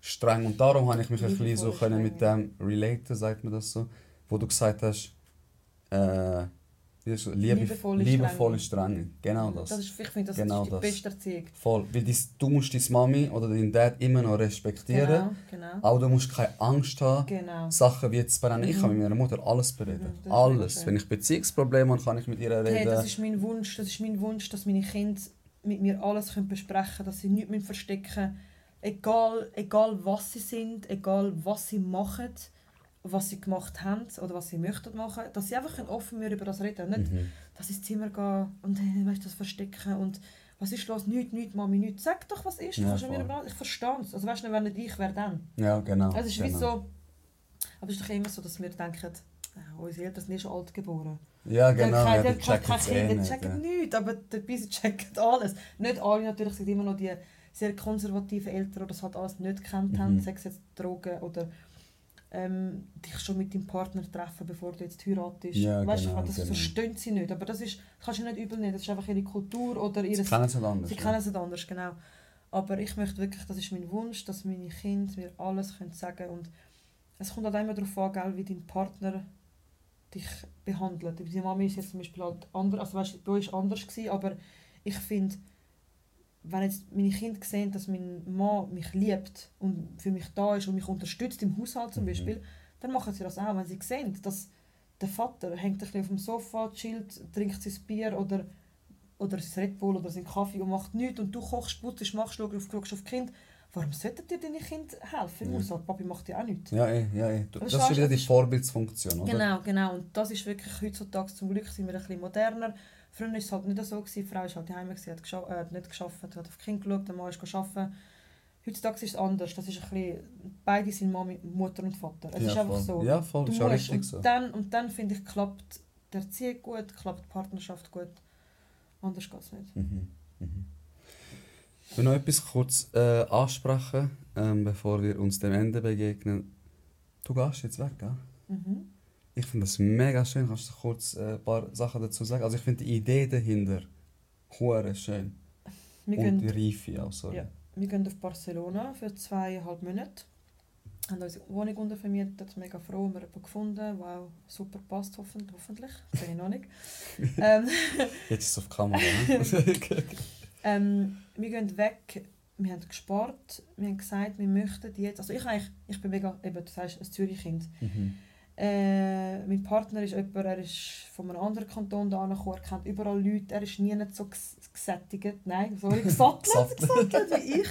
streng. Und darum habe ich mich ein bisschen so können mit streng, dem relaten, sagt man das so, wo du gesagt hast, äh? Liebe, Liebevolle liebevolle Strenge. Strenge. Genau das. Das ist, ich finde, das Genau ist die das. beste Erziehung. Voll. Weil dies, du musst deine Mami oder deinen Dad immer noch respektieren. Genau, genau. Aber du musst keine Angst haben, Genau. Sachen wie jetzt benennen. Ich Mhm. kann mit meiner Mutter alles bereden. Mhm, alles. Wenn ich Beziehungsprobleme habe, kann ich mit ihr reden. Hey, das ist mein Wunsch, das ist mein Wunsch, dass meine Kinder mit mir alles können besprechen können, dass sie nichts mehr verstecken egal, egal was sie sind, egal was sie machen, was sie gemacht haben oder was sie möchten machen, dass sie einfach offen mit mir über das reden können. Nicht, Mhm. dass sie ins Zimmer gehen und hey, weißt, das verstecken und was ist los? Nichts, nichts, Mami, nichts. Sag doch, was ist. Ja, mir ich verstehe es. Also weißt du, wenn nicht ich, wer dann? Ja, genau. Also, es ist genau. wie so, aber es ist doch immer so, dass wir denken, äh, unsere Eltern sind eh schon alt geboren. Ja, haben genau. Ja, die haben checken Kinder, nicht. checken Ja. nichts, aber dabei sie checken alles. Nicht alle natürlich sind immer noch die sehr konservativen Eltern, die das halt alles nicht gekannt haben, Mhm. sei es jetzt Drogen oder ähm, dich schon mit deinem Partner treffen, bevor du jetzt heiratest. Ja, weißt, genau, du, das genau. verstehen sie nicht, aber das ist, das kannst du nicht übel nehmen, das ist einfach ihre Kultur oder ihr... Sie kennen es nicht anders. Sie ja. kennen es nicht anders, genau. Aber ich möchte wirklich, das ist mein Wunsch, dass meine Kinder mir alles können sagen und es kommt halt immer darauf an, wie dein Partner dich behandelt. Die Mami ist jetzt zum Beispiel halt anders, also weißt, bei euch war anders, gewesen, aber ich finde, wenn jetzt meine Kinder sehen, dass mein Mann mich liebt und für mich da ist und mich unterstützt im Haushalt zum Mhm. Beispiel, dann machen sie das auch, wenn sie sehen, dass der Vater hängt ein bisschen auf dem Sofa, chillt, trinkt sein Bier oder oder sein Red Bull oder sein Kaffee und macht nichts und du kochst, putzest, machst, schaust, schaust auf Kinder. Warum sollten dir deine Kinder helfen? Ja. Haushalt? Papi macht ja auch nichts. Ja, eh, ja, eh. Du- Aber Das ist wieder die Vorbildsfunktion, oder? Genau, genau. Und das ist wirklich heutzutage zum Glück sind wir ein bisschen moderner. Früher war es halt nicht so, gewesen. die Frau ist halt daheim, hat, gescha äh, hat nicht geschafft, hat auf die Kinder geschaut, der Mann ist arbeiten. Heutzutage ist es anders. Das ist ein bisschen, beide sind Mami, Mutter und Vater. Es ja, ist einfach voll. so. Ja, voll. Du ist auch musst. richtig Und so. dann, und dann finde ich, klappt die Erziehung gut, klappt die Partnerschaft gut. Anders geht es nicht. Mhm. Mhm. Ich will noch etwas kurz äh, ansprechen, ähm, bevor wir uns dem Ende begegnen. Du gehst jetzt weg, gell? Mhm. Ich finde das mega schön. Kannst du kurz äh, ein paar Sachen dazu sagen? Also ich finde die Idee dahinter hure schön. Wir Und gehen die Reife auch, sorry. Ja. Wir gehen auf Barcelona für zweieinhalb Monate. Haben unsere Wohnung untervermietet, mega froh, wir haben jemanden gefunden, der auch super passt, hoffen, hoffentlich. Das ich noch nicht. (laughs) ähm, Jetzt ist es auf Kamera, ne? (laughs) (laughs) ähm, wir gehen weg, wir haben gespart, wir haben gesagt, wir möchten jetzt, also ich eigentlich, ich bin mega, eben, du sagst, ein Zürich-Kind. mhm. Äh, mein Partner ist jemand, er ist von einem anderen Kanton da angekommen, er kennt überall Leute, er ist nie nicht so ges- gesättigt, nein, sorry, (laughs) gesattelt, Gesattelt. gesattelt wie ich.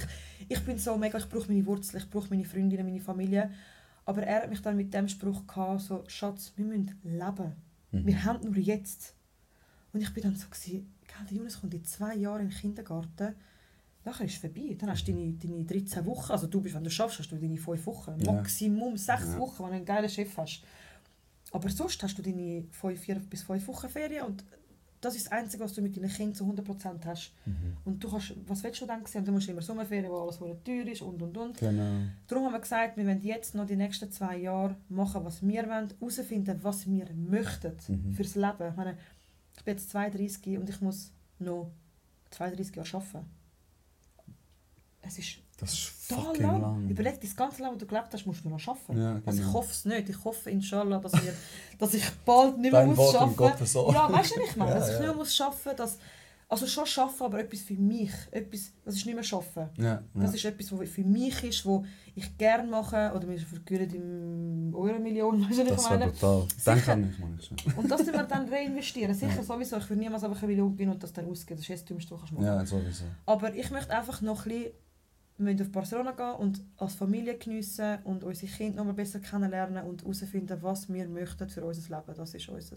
Ich bin so mega, ich brauche meine Wurzeln, ich brauche meine Freundinnen, meine Familie. Aber er hat mich dann mit dem Spruch gehabt, so, Schatz, wir müssen leben. Mhm. Wir haben nur jetzt. Und ich bin dann so, gewesen, gell, der Jonas kommt in zwei Jahren in den Kindergarten, nachher ist es vorbei. Dann hast du deine, deine 13 Wochen, also du bist, wenn du schaffst, hast du deine 5 Wochen. Ja. Maximum 6 Ja. Wochen, wenn du einen geilen Chef hast. Aber sonst hast du deine 5, 4 bis 5 Wochen Ferien und das ist das Einzige, was du mit deinen Kindern zu 100% hast. Mhm. Und du kannst, was willst du dann sehen? Du musst immer Sommerferien, wo alles verdammt teuer ist und und und. Genau. Darum haben wir gesagt, wir wollen jetzt noch die nächsten zwei Jahre machen, was wir wollen, herausfinden, was wir möchten Mhm. fürs Leben. Ich, meine, ich bin jetzt 32 und ich muss noch 32 Jahre arbeiten. Es ist Das ist total fucking lang. lang. Überleg, das ganze Leben, wo du gelebt hast, musst du noch arbeiten. Ja, Also ich genau. hoffe es nicht. Ich hoffe inshallah, dass, wir, dass ich bald nicht mehr Dein muss Wort arbeiten Ohr. Ja, weißt du, was ich meine? (laughs) Ja, dass ich ja. nicht mehr muss arbeiten dass, Also schon arbeiten, aber etwas für mich. Etwas, das ist nicht mehr arbeiten. Ja, Das ja. ist etwas, was für mich ist, was ich gerne mache. Oder wir vergüren im Euro-Million, (laughs) weißt du, Das wäre brutal. Denk an mich, Mann. Und das tun wir dann reinvestieren. Sicher Ja. sowieso. Ich würde niemals einfach eine Million gewinnen und das dann ausgeben. Das ist das Dümmste, was du machen Ja, kannst. sowieso. Aber ich möchte einfach noch ein bisschen wir müssen auf Barcelona gehen und als Familie geniessen und unsere Kinder noch mal besser kennenlernen und herausfinden, was wir möchten für unser Leben. Das ist unser,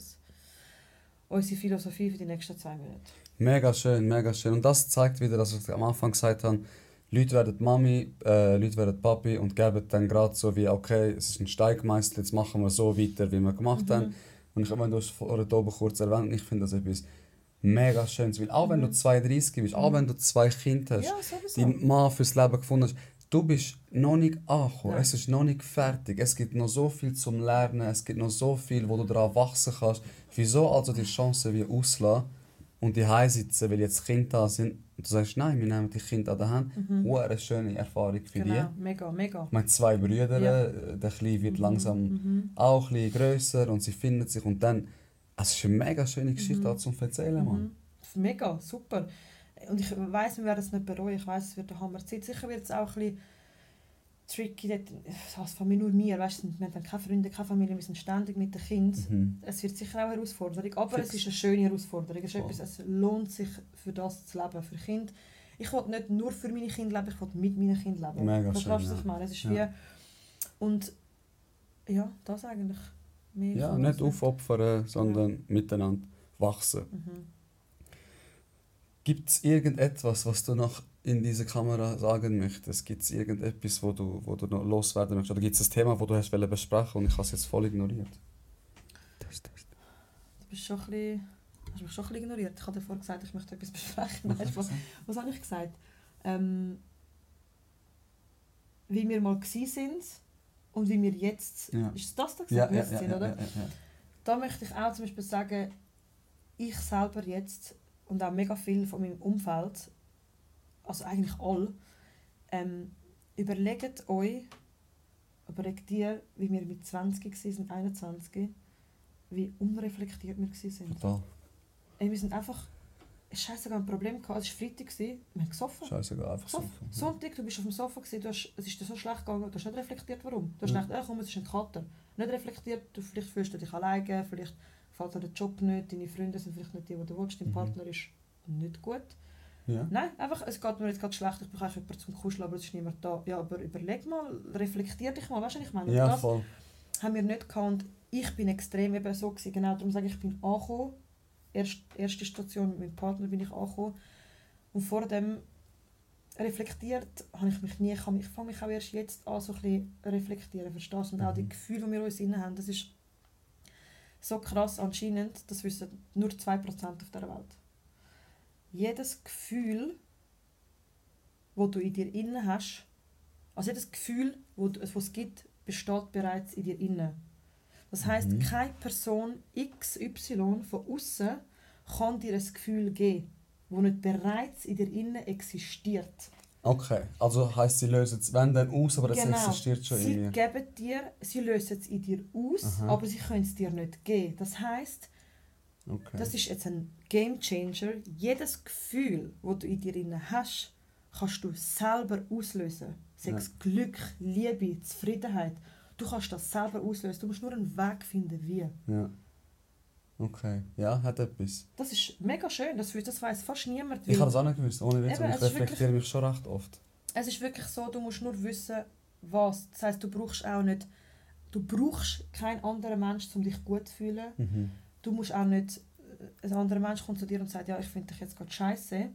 unsere Philosophie für die nächsten zwei Monate. Mega schön, mega schön. Und das zeigt wieder, dass ich am Anfang gesagt habe, Leute werden Mami, äh, Leute werden Papi und geben dann gerade so wie, okay, es ist ein Steigmeister, jetzt machen wir so weiter, wie wir gemacht haben. Mhm. Und ich habe das vorher oben kurz erwähnt, ich finde das etwas mega Schönes. Weil auch wenn du Mhm. 32 bist, auch Mhm. wenn du zwei Kinder hast, Ja, deinen Mann fürs Leben gefunden hast, du bist noch nicht angekommen, es ist noch nicht fertig, es gibt noch so viel zum Lernen, es gibt noch so viel, wo du daran wachsen kannst. Wieso also die Chance wie auslassen und die sitzen, weil jetzt Kinder da sind und du sagst, nein, wir nehmen die Kinder an der Hand. Mhm. eine schöne Erfahrung für dich. Genau, mega, mega. Ich meine, zwei Brüder, Ja. der Kleine wird Mhm, langsam mhm. auch ein grösser und sie finden sich und dann, es ist eine mega schöne Geschichte Mhm. zum Erzählen, Mann. Mhm. Mega, super. Und ich weiß, wir werden es nicht bereuen. Ich weiß, es wird eine Hammerzeit. Sicher wird es auch ein bisschen tricky. dort- Das von mir nur mir. Weißt, du, wir haben keine Freunde, keine Familie, wir sind ständig mit den Kindern. Mhm. Es wird sicher auch eine Herausforderung, aber Fix. es ist eine schöne Herausforderung. Es, ist etwas, es lohnt sich, für das zu leben, für Kinder. Ich will nicht nur für meine Kinder leben, ich will mit meinen Kindern leben. Mega Verstehst du, schön, was ja. ich meine? Es ist Ja. wie... Und ja, das eigentlich. Mehr Ja, nicht was aufopfern, sondern miteinander wachsen. Mhm. Gibt es irgendetwas, was du noch in dieser Kamera sagen möchtest? Gibt es irgendetwas, wo du, wo du noch loswerden möchtest? Oder gibt es ein Thema, das du hast besprechen und ich habe es jetzt voll ignoriert? Du bist schon ein bisschen, hast mich schon ein bisschen ignoriert. Ich habe vorher gesagt, ich möchte etwas besprechen. (laughs) Nein, Spaß. Was habe ich gesagt? Ähm, wie wir mal sind und wie wir jetzt... Ja. Ist das das, Ja, gesagt, ja, jetzt ja, sind, ja, oder? Da möchte ich auch zum Beispiel sagen, ich selber jetzt und auch mega viel von meinem Umfeld, also eigentlich alle, ähm, überlegt euch, überlegt dir, wie wir mit 20 waren, 21, wie unreflektiert wir waren. Total. Ey, wir sind einfach, scheiße, ein Problem gehabt. Es war Freitag, wir haben gesoffen. Scheißegal, einfach so. Gesoffen. Sonntag, du bist auf dem Sofa, gewesen, du hast, es ist dir so schlecht gegangen, du hast nicht reflektiert, warum. Du hast Ja. gedacht, äh, komm, es ist ein Kater. Nicht reflektiert, du, vielleicht fühlst du dich alleine, vielleicht gefällt dir der Job nicht, deine Freunde sind vielleicht nicht die, die du willst, dein Mhm. Partner ist nicht gut. Ja. Nein, einfach, es geht mir jetzt gerade schlecht, ich brauche jemanden zum Kuscheln, aber es ist niemand da. Ja, aber überleg mal, reflektier dich mal, weißt du, ich meine? ja, das voll. haben wir nicht gehabt ich bin extrem eben so gewesen. Genau, darum sage ich, ich bin angekommen. Erst, erste Station mit meinem Partner bin ich angekommen. Und vor dem reflektiert habe ich mich nie, ich, ich fange mich auch erst jetzt an, so ein bisschen reflektieren, verstehst du? Und auch die Mhm. Gefühle, die wir uns innen haben, das ist so krass anscheinend, das wissen nur 2% auf dieser Welt. Jedes Gefühl, das du in dir innen hast, also jedes Gefühl, wo was es gibt, besteht bereits in dir innen. Das heißt, Mhm. keine Person XY von außen kann dir ein Gefühl geben, wo nicht bereits in dir innen existiert. Okay, also heisst, sie lösen es wenn dann aus, aber es Genau. existiert schon sie in mir. geben dir, sie lösen es in dir aus, Aha. aber sie können es dir nicht geben. Das heißt, Okay. das ist jetzt ein Game Changer. Jedes Gefühl, das du in dir innen hast, kannst du selber auslösen. Sei es Ja. Glück, Liebe, Zufriedenheit. Du kannst das selber auslösen. Du musst nur einen Weg finden, wie. Ja. Okay, ja, hat etwas. Das ist mega schön. Das, das weiß fast niemand. Ich weil habe das auch nicht gewusst, ohne Witz. Eben, ich es reflektiere mich schon recht oft. Es ist wirklich so, du musst nur wissen, was. Das heißt, du brauchst auch nicht, du brauchst keinen anderen Mensch, um dich gut zu fühlen. Mhm. Du musst auch nicht, ein anderer Mensch kommt zu dir und sagt, ja, ich finde dich jetzt gerade scheiße.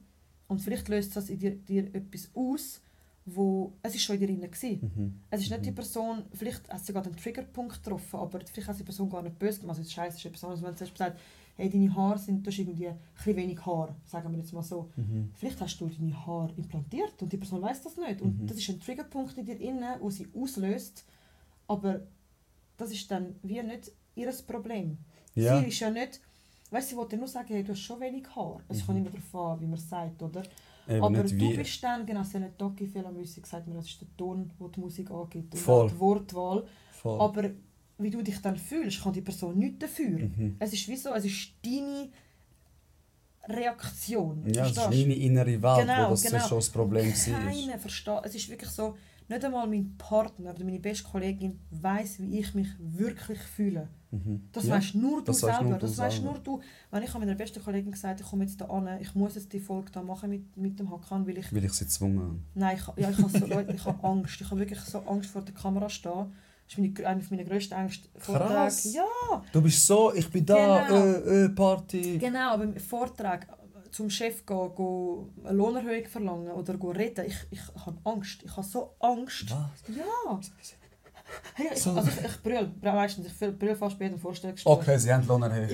Und vielleicht löst das in dir, dir etwas aus, wo es ist schon in dir drin. Mhm. Es ist nicht Mhm. die Person, vielleicht hat sie gerade einen Triggerpunkt getroffen, aber vielleicht hat die Person gar nicht böse gemacht. Also jetzt scheiße ist etwas anderes, wenn sie zum Beispiel sagt, hey, deine Haare sind, du hast irgendwie ein bisschen wenig Haar, sagen wir jetzt mal so. Mhm. Vielleicht hast du deine Haare implantiert und die Person weiß das nicht. Und Mhm. das ist ein Triggerpunkt in dir inne, wo sie auslöst. Aber das ist dann wie nicht ihr Problem. Ja. Sie ist ja nicht. Weißt du, sie wollte nur sagen, hey, du hast schon wenig Haar. Es Mhm. kommt immer darauf an, wie man es sagt, oder? Eben Aber du wie. bist dann, genau, sie hat nicht Doki viel am Musik gesagt, mir, das ist der Ton, den die Musik angibt. Und Voll. die Wortwahl. Voll. Aber wie du dich dann fühlst, kann die Person nichts dafür. Mhm. Es ist wie so, es ist deine Reaktion. Ja, es ist meine innere Welt, Genau, wo das genau. schon das Problem war. Keiner versteht. Es ist wirklich so, nicht einmal mein Partner oder meine beste Kollegin weiß, wie ich mich wirklich fühle. Mhm. Das ja. weißt nur du das selber. nur das weißt selber. nur du. Wenn ich habe meiner besten Kollegin gesagt, ich komme jetzt da an, ich muss jetzt die Folge da machen mit, mit dem Hakan, weil ich Weil ich sie gezwungen habe. Nein, ich, ja, ich habe so, Leute, ich habe Angst. Ich habe wirklich so Angst vor der Kamera stehen. Das ist meine, eine meiner grössten Ängste. Vorträge. Krass. Ja, Du bist so, ich bin da, Genau. äh, äh, Party. genau. Aber Vortrag zum Chef gehen, gehen eine Lohnerhöhung verlangen oder gehen reden, ich, ich habe Angst. Ich habe so Angst. Was? Ja. Hey, ich, So. also ich, ich brülle meistens. Ich brülle fast bei jedem Vorstellungsgespräch. Okay, sie haben Lohn erhöht.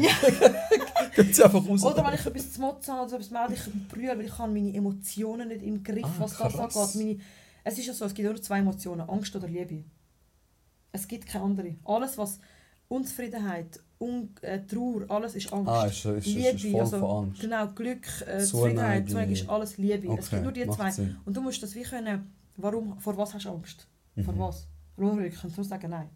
Gehen (laughs) sie einfach raus. Oder wenn ich etwas zu motzen habe oder etwas melde, ich brülle, weil ich habe meine Emotionen nicht im Griff, Ah, was das angeht. Meine, Es ist ja so, es gibt nur zwei Emotionen, Angst oder Liebe. Es gibt keine andere. Alles, was Unzufriedenheit, Un äh, Trauer, alles ist Angst. Ah, ist, ist, ist, ist voll also, von Angst. Genau, Glück, äh. Zufriedenheit, Zuneigung ist alles Liebe. es Okay, gibt nur die zwei. Sinn. Und du musst das wie können, warum, vor was hast du Angst? Vor Mhm. was? Rückwirkend kannst du sagen, nein.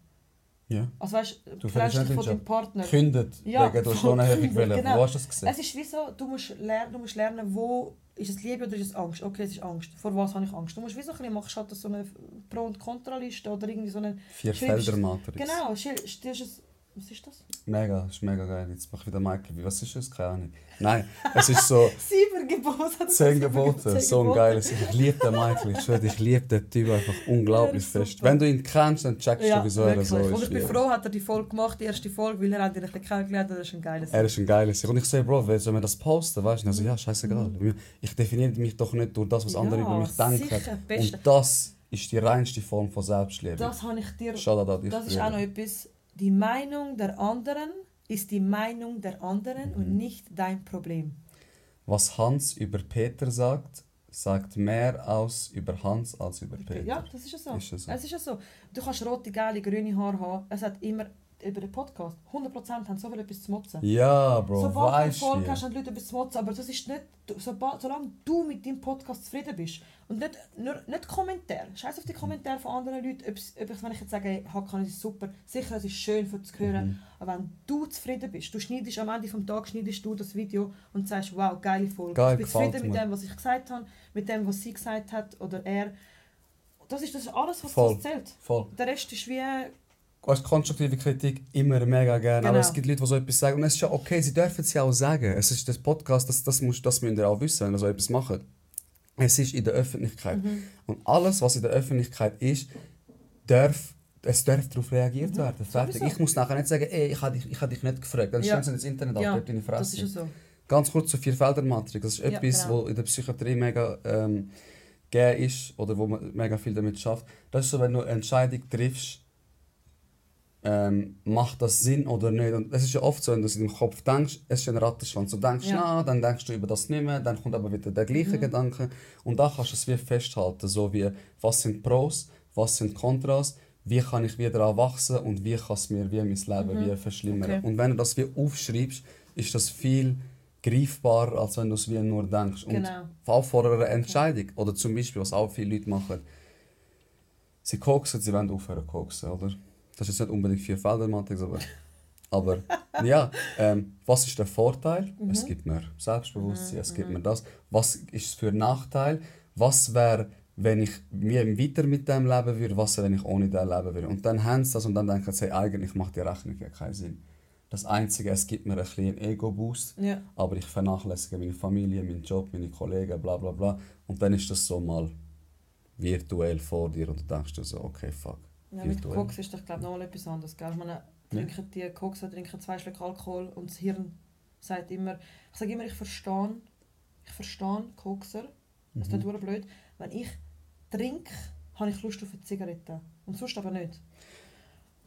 Ja. Also weißt Du trennst dich von deinem. Partner. Gekündigt, Ja, wegen gekündigt, (laughs) wollen. genau. Wo hast du das gesehen? Es ist wie so, du musst, lernen, du musst lernen, wo ist es Liebe oder ist es Angst? Okay, es ist Angst. Vor was habe ich Angst? Du musst wie so ein bisschen, machst halt so eine Pro- und Kontraliste oder irgendwie so eine... Vier schreibst- Felder Matrix. Genau, stell- stellst es... Was ist das? Mega, ist mega geil. Jetzt mach ich wieder Michael. Was ist das? Keine Ahnung. Nein, es ist so (laughs) Sieben Gebote. er (laughs) zehn Gebote. So ein geiles. Ich liebe den Michael. Ich schwöre, ich liebe den Typ einfach unglaublich Ja, fest. Wenn du ihn kennst, dann checkst Ja, du, wieso er wirklich. so ist. Und ich bin froh, hat er die Folge gemacht, die erste Folge, weil er hat ihn ein bisschen kennengelernt hat. Das ist ein geiles Er ist ein geiles. Und ich sage, Bro, soll mir das posten? Weißt du? Also, ja, scheißegal. Ich definiere mich doch nicht durch das, was andere über mich denken. Beste. Und das ist die reinste Form von Selbstliebe. Das habe ich dir... Dich. Das ist auch noch etwas. Die Meinung der anderen ist die Meinung der anderen Mhm. und nicht dein Problem. Was Hans über Peter sagt, sagt mehr aus über Hans als über Peter. Ja, das ist ja so. Ist ja so. Es ist ja so. Du kannst rote, gelbe, grüne Haare haben. Es hat immer über den Podcast 100% haben so viel etwas zu motzen. Ja, Bro, Sobald du du. hast, haben die Leute etwas zu motzen. Aber das ist nicht, sobald, solange du mit deinem Podcast zufrieden bist und nicht, nur, nicht Kommentare. Scheiß auf die Kommentare von anderen Leuten. Ob, ob ich, wenn ich jetzt sage, hey, Hakan, es ist super, sicher, es ist schön für zu hören. Mhm. Aber wenn du zufrieden bist, du schneidest am Ende des Tages schneidest du das Video und sagst, wow, geile Folge. Geil, ich bin zufrieden mit dem, was ich gesagt habe, mit dem, was sie gesagt hat oder er. Das ist, das ist alles, was Voll. zählt. Voll. Der Rest ist wie... Weißt, konstruktive Kritik immer mega gerne. Aber Genau. es gibt Leute, die so etwas sagen. Und es ist ja okay, sie dürfen es ja auch sagen. Es ist das Podcast, das, das, muss, das müsst ihr auch wissen, wenn ihr so etwas macht. Es ist in der Öffentlichkeit. Mhm. Und alles, was in der Öffentlichkeit ist, darf, es darf darauf reagiert werden. Fertig. Mhm. Ich muss nachher nicht sagen, ey, ich habe dich, ich habe dich nicht gefragt. Dann Ja. sie ins Internet ab, Ja, dort Das ist Fresse. ja so. Ganz kurz zur Vierfelder-Matrix. Das ist Ja, etwas, genau. wo in der Psychiatrie mega ähm, gegeben ist oder wo man mega viel damit schafft. Das ist so, wenn du eine Entscheidung triffst, ähm, macht das Sinn oder nicht. Und es ist ja oft so, wenn du es in deinem Kopf denkst, es ist ein Rattenschwanz. Du denkst, Ja. na, dann denkst du über das nicht mehr, dann kommt aber wieder der gleiche Mhm. Gedanke. Und da kannst du es wie festhalten, so wie, was sind Pros, was sind Kontras, wie kann ich wieder wachsen und wie kann es mir wie mein Leben Mhm. wie verschlimmern. Okay. Und wenn du das wie aufschreibst, ist das viel greifbarer, als wenn du es wie nur denkst. Und Genau. auch vor einer Entscheidung, oder zum Beispiel, was auch viele Leute machen, sie koksen, sie wollen aufhören koksen, oder? Das ist jetzt nicht unbedingt vier Feldermatrix, aber... Aber ja, ähm, was ist der Vorteil? Mhm. Es gibt mir Selbstbewusstsein, es gibt mir das. Was ist es für ein Nachteil? Was wäre, wenn ich mir weiter mit dem leben würde? Was wäre, wenn ich ohne dem leben würde? Und dann haben sie das und dann denken sie, hey, eigentlich macht die Rechnung ja keinen Sinn. Das Einzige, es gibt mir ein einen Ego-Boost, Ja. aber ich vernachlässige meine Familie, meinen Job, meine Kollegen, bla bla bla. Und dann ist das so mal virtuell vor dir und du denkst dir so, okay, fuck. Ja, mit. Koks ist doch glaube noch mal etwas anderes. Gell? Ich meine, trinken die Koks trinken zwei Schluck Alkohol und das Hirn sagt immer, ich sage immer, ich verstehe, ich verstehe Kokser, das ist Mhm. blöd, wenn ich trinke, habe ich Lust auf eine Zigarette und sonst aber nicht.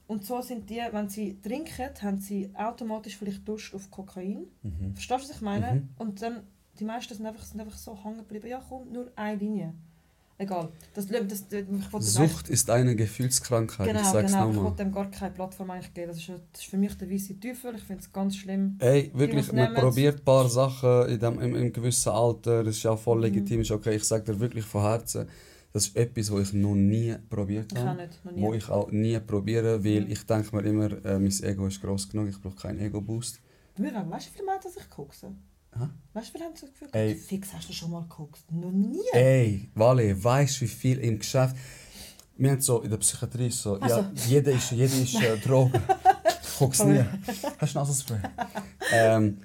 Und so sind die, wenn sie trinken, haben sie automatisch vielleicht Lust auf Kokain. Mhm. Verstehst du, was ich meine? Mhm. Und dann, die meisten sind einfach, sind einfach so hängen geblieben. Ja, komm, nur eine Linie. Egal. Das, das, das, ich Sucht ist eine Gefühlskrankheit, Genau, ich sag's genau. Ich nochmal. wollte dem gar keine Plattform eigentlich geben. Das ist, das ist für mich der weiße Teufel. Ich finde es ganz schlimm. Ey, wirklich, man probiert ein paar Sachen in dem, im, im gewissen Alter, das ist ja voll Mhm. legitim, ist okay, ich sage dir wirklich von Herzen, das ist etwas, was ich noch nie probiert Ich auch habe. nicht. Noch nie. Wo ich auch nie probiere, weil Mhm. ich denke mir immer, äh, mein Ego ist groß genug, ich brauche keinen Ego-Boost. Wir haben, weißt du, wie viele Mädchen sich koksen? Hä? Weißt du, viele haben so das Gefühl, Ey. fix hast du schon mal gekokst? Noch nie. Ey, Wale, weißt du, wie viel im Geschäft. Wir haben so in der Psychiatrie so, Also. ja, jeder ist, jeder ist äh, Droge. (laughs) Ich guck's nie. Hast du Nasenspray? (laughs) ähm,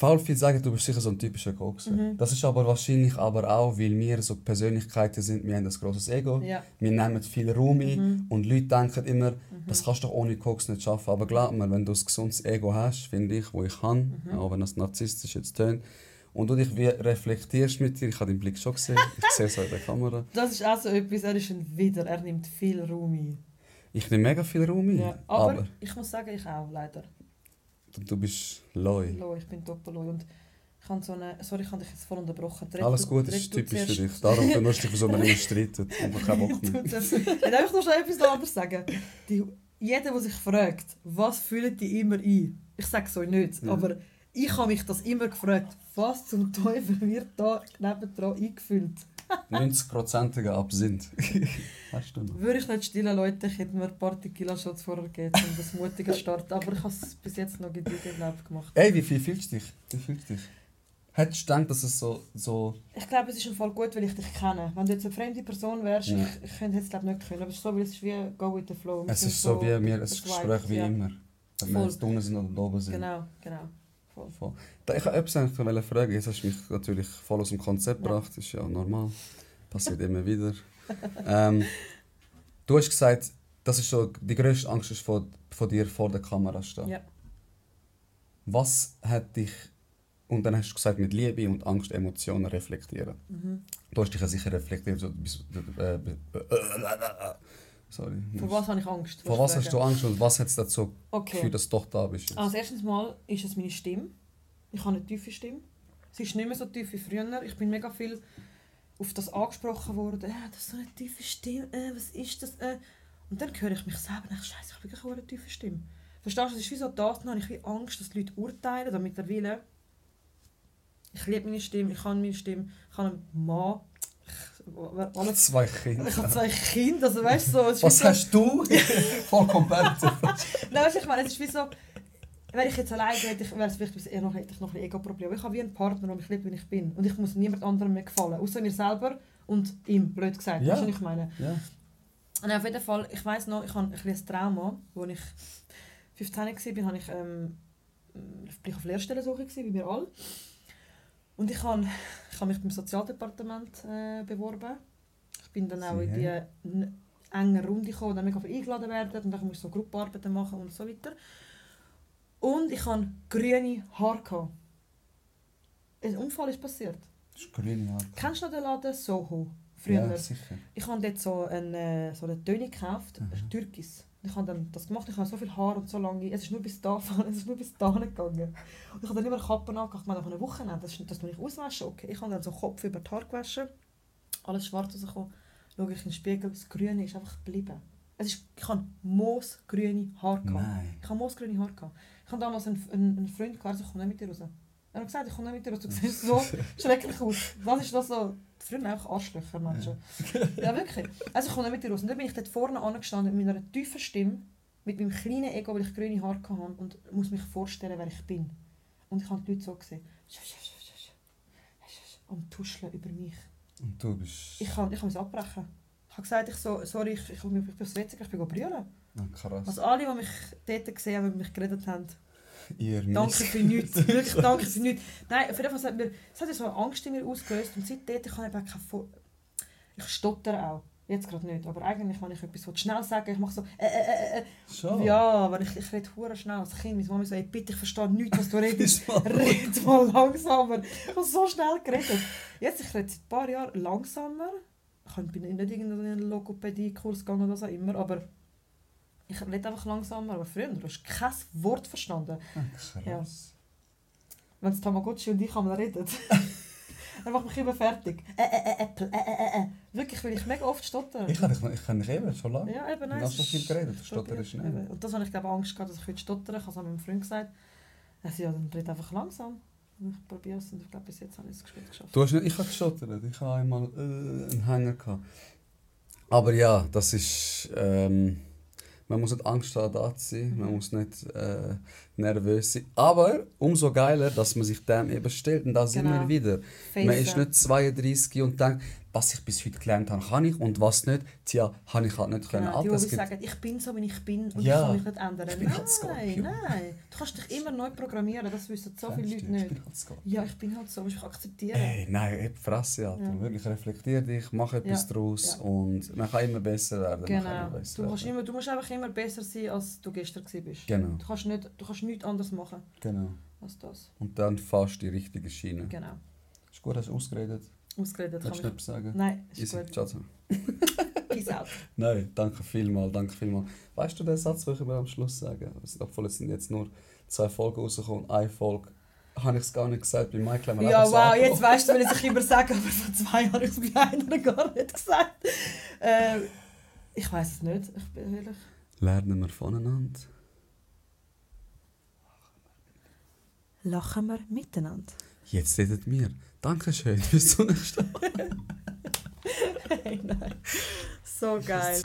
voll viel sagen, du bist sicher so ein typischer Kokser. Mhm. Das ist aber wahrscheinlich aber auch, weil wir so Persönlichkeiten sind, wir haben ein grosses Ego. Ja. Wir nehmen viel Raum ein Mhm. und Leute denken immer, das kannst du doch ohne Koks nicht schaffen. Aber glaub mir, wenn du ein gesundes Ego hast, finde ich, wo ich habe, Mhm. auch wenn das narzisstisch jetzt tönt, und du dich wie reflektierst mit dir, ich habe deinen Blick schon gesehen, ich sehe es auch in der Kamera. (laughs) Das ist auch so etwas, er ist ein Wider. Er nimmt viel Raum ein. Ich nehme mega viel Raum ein, Ja. Aber, aber, ich muss sagen, ich auch, leider. Du, du bist loy. Lo, ich bin doppelloy. Und ich habe so eine... Sorry, ich habe dich jetzt voll unterbrochen. Red Alles du- gut, das ist du typisch für dich. Darum (laughs) benutzt dich, wieso man immer streitet. Einfach keinen Bock (laughs) Du mehr. Ich darf einfach noch schnell etwas anderes sagen. Die, jeder, der sich fragt, was fühlen die immer ein? Ich sage es euch nicht, Ja. aber ich habe mich das immer gefragt. Was zum Teufel wird da nebendran eingefüllt? 90%iger Absinth. Weißt du noch? Würde ich nicht stillen, Leute, ich hätte mir ein paar Tequila-Shots vorher gegeben, um das mutiger starten. Aber ich habe es bis jetzt noch gediegen glaub, gemacht. Ey, wie viel fühlst du dich? Wie fühlst du dich? Hättest du gedacht, dass es so... so Ich glaube, es ist im Fall gut, weil ich dich kenne. Wenn du jetzt eine fremde Person wärst, Ja. ich, ich könnte jetzt glaub, nicht können. Aber es ist so, weil es ist wie go with the flow. Wir es ist so wie wir ein Gespräch wie ja. immer. Ob wir jetzt unten sind oder oben sind. Genau, genau. Voll. Voll. Ich wollte etwas eigentlich fragen. Jetzt hast du mich natürlich voll aus dem Konzept gebracht. Das ist ja normal. Passiert (laughs) immer wieder. ähm, du hast gesagt, das ist so, die grösste Angst ist von, von dir vor der Kamera stehen. Ja. Was hat dich... Und dann hast du gesagt, mit Liebe und Angst Emotionen reflektieren. Mhm. Du hast dich ja sicher reflektiert. So, bis, äh, äh, äh, sorry. Vor was habe ich Angst? Vor was hast du Angst und was hat es dazu Okay. geführt, dass du doch da bist? jetzt? Also erstens mal ist es meine Stimme. Ich habe eine tiefe Stimme. Sie ist nicht mehr so tief wie früher. Ich bin mega viel auf das angesprochen worden. Äh, das ist so eine tiefe Stimme. Äh, was ist das? Äh. Und dann höre ich mich selber und denke, Scheiße, ich habe wirklich eine tiefe Stimme. Verstehst du? Es ist wie so das, dann habe ich wie Angst, dass die Leute urteilen, damit er will. Ich liebe meine Stimme, ich kann meine Stimme, ich habe einen Mann. Ich, alles, Zwei Kinder. ich habe zwei Kinder, also weißt so, Was so, hast du? (laughs) Voll competitive. (laughs) Nein, weißt du, ich meine, es ist wie so, wenn ich jetzt alleine hätte, ich, wäre es vielleicht eher noch, hätte ich noch ein Ego-Problem. Ich habe wie einen Partner, der mich liebt, wie ich bin. Und ich muss niemand anderem mehr gefallen, außer mir selber und ihm, blöd gesagt. Ja. Weißt du, was ich meine? Ja. Und auf jeden Fall, ich weiss noch, ich habe ein kleines Trauma, als ich 15 war, habe ich, ähm, auf Lehrstellensuche, wie wir alle. Und ich habe, ich habe mich beim Sozialdepartement äh, beworben. Ich bin dann auch in die enge Runde gekommen, dann mega viel eingeladen werden und dann musste ich so Gruppenarbeiten machen und so weiter. Und ich hatte grüne Haare. gehabt. Ein Unfall ist passiert. Das ist grüne Haare. Kennst du noch den Laden Soho? Früher. Ja, sicher. Ich habe dort so eine, so eine Töne gekauft, Mhm. mhm. Türkis. Ich habe dann das gemacht, ich habe so viel Haar und so lange, es ist nur bis da, (laughs) es ist nur bis da gegangen. Und ich habe dann immer Kappen angebracht, man nach einem Wochenende, das, das tue ich auswaschen, okay. Ich habe dann so Kopf über die Haare gewaschen, alles schwarz rausgekommen, schaue ich in den Spiegel, das Grüne ist einfach geblieben. Es ist, ich habe moosgrüne Haare gehabt. Nein. Ich habe moosgrüne Haare gehabt. Ich habe damals einen, einen, einen Freund gehabt, also ich komme nicht mit dir raus. Er hat gesagt, ich komme nicht mit dir raus, du siehst so schrecklich aus. Was ist das so? Früher einfach Arschlöcher, Menschen. Ja, wirklich. Also ich komme nicht mit dir raus. Und dann bin ich dort vorne angestanden mit meiner tiefen Stimme, mit meinem kleinen Ego, weil ich grüne Haare hatte und muss mich vorstellen, wer ich bin. Und ich habe die Leute so gesehen. Am Tuscheln über mich. Und du bist... Ich kann, ich kann es abbrechen. Ich habe gesagt, ich so, sorry, ich, ich, ich bin aufs WC, ich bin brüllen. Ah, krass. Also alle, die mich dort gesehen haben, mit mich geredet haben, Ihr Danke für nichts. Wirklich danke für nichts. Nein, auf jeden Fall hat mir, es hat so eine Angst in mir ausgelöst und seitdem kann ich keine Vor Ich stottere auch. Jetzt gerade nicht. Aber eigentlich, wenn ich etwas schnell sagen ich mache so äh, äh, äh, Schon? äh. Ja, aber ich, ich rede hure schnell als Kind. Meine Mama so, ey, bitte, ich verstehe nichts, was du (laughs) redest. Red mal langsamer. Ich habe so schnell geredet. Jetzt, ich rede seit ein paar Jahren langsamer. Ich bin nicht in irgendeinen Logopädie-Kurs gegangen oder so immer, aber ich rede einfach langsamer. Aber früher, du hast kein Wort verstanden. Ah, krass. Wenn es Tamagotchi und ich einmal reden. (laughs) dann macht mich immer fertig. Äh, äh, äh, Äpfel, äh, äh, äh. Wirklich, weil ich mega oft stotter. Ich kann dich, ich kann dich eben schon lange. Ja, eben, Du nein. hast so viel geredet, du stotterst. Eben. Und das habe ich glaube Angst gehabt, dass ich heute stottern. Ich habe es auch meinem Freund gesagt. Er sagt, ja, dann red einfach langsam. Ich probiere es und ich glaube, bis jetzt habe ich es geschafft. Du hast nicht, ich habe gestottert. Ich habe einmal äh, einen Hänger gehabt. Aber ja, das ist. Ähm, man muss nicht Angst haben, da zu sein. Man muss nicht äh, nervös sein. Aber umso geiler, dass man sich dem eben stellt. Und da sind Genau. wir wieder. Man Facen. ist nicht 32 und denkt, was ich bis heute gelernt habe, kann ich. Und was nicht, tja, habe ich halt nicht können. Genau, die, Alter, die gibt- sagen, ich bin so, wie ich bin und Ja. ich kann mich nicht ändern. Ich bin nein, halt nein. Du kannst dich immer neu programmieren, das wissen so viele Leute nicht. Ich halt. Ja, ich bin halt so, musst du akzeptieren. Ey, nein, die Fresse, Alter. Ja. Wirklich, reflektier dich, mach etwas Ja, draus ja. und man kann immer besser werden. Man Genau. immer besser Du, kannst werden. immer, du musst einfach immer besser sein, als du gestern warst. Genau, Du kannst, nicht, du kannst nichts anderes machen genau. als das. Und dann fast die richtige Schiene. Genau. Ist gut, hast du ausgeredet? Ausgeredet kann ich. nicht sagen? Nein, ist Easy. gut. Ciao (laughs) Peace out. Nein, danke vielmals, danke vielmal. Weißt du den Satz, den ich mir am Schluss sage? Also, obwohl es sind jetzt nur zwei Folgen rausgekommen, eine Folge habe ich es gar nicht gesagt, bei Michael haben wir Ja, wow, angekommen. jetzt weißt du, wenn ich (laughs) es immer sage, aber vor zwei Jahren habe ich es bei einer gar nicht gesagt. Äh, ich weiß es nicht, ich bin ehrlich. Lernen wir voneinander. lachen wir miteinander. Jetzt redet mir. Dankeschön, bis zum nächsten Mal. (laughs) (laughs) hey, nein. So geil.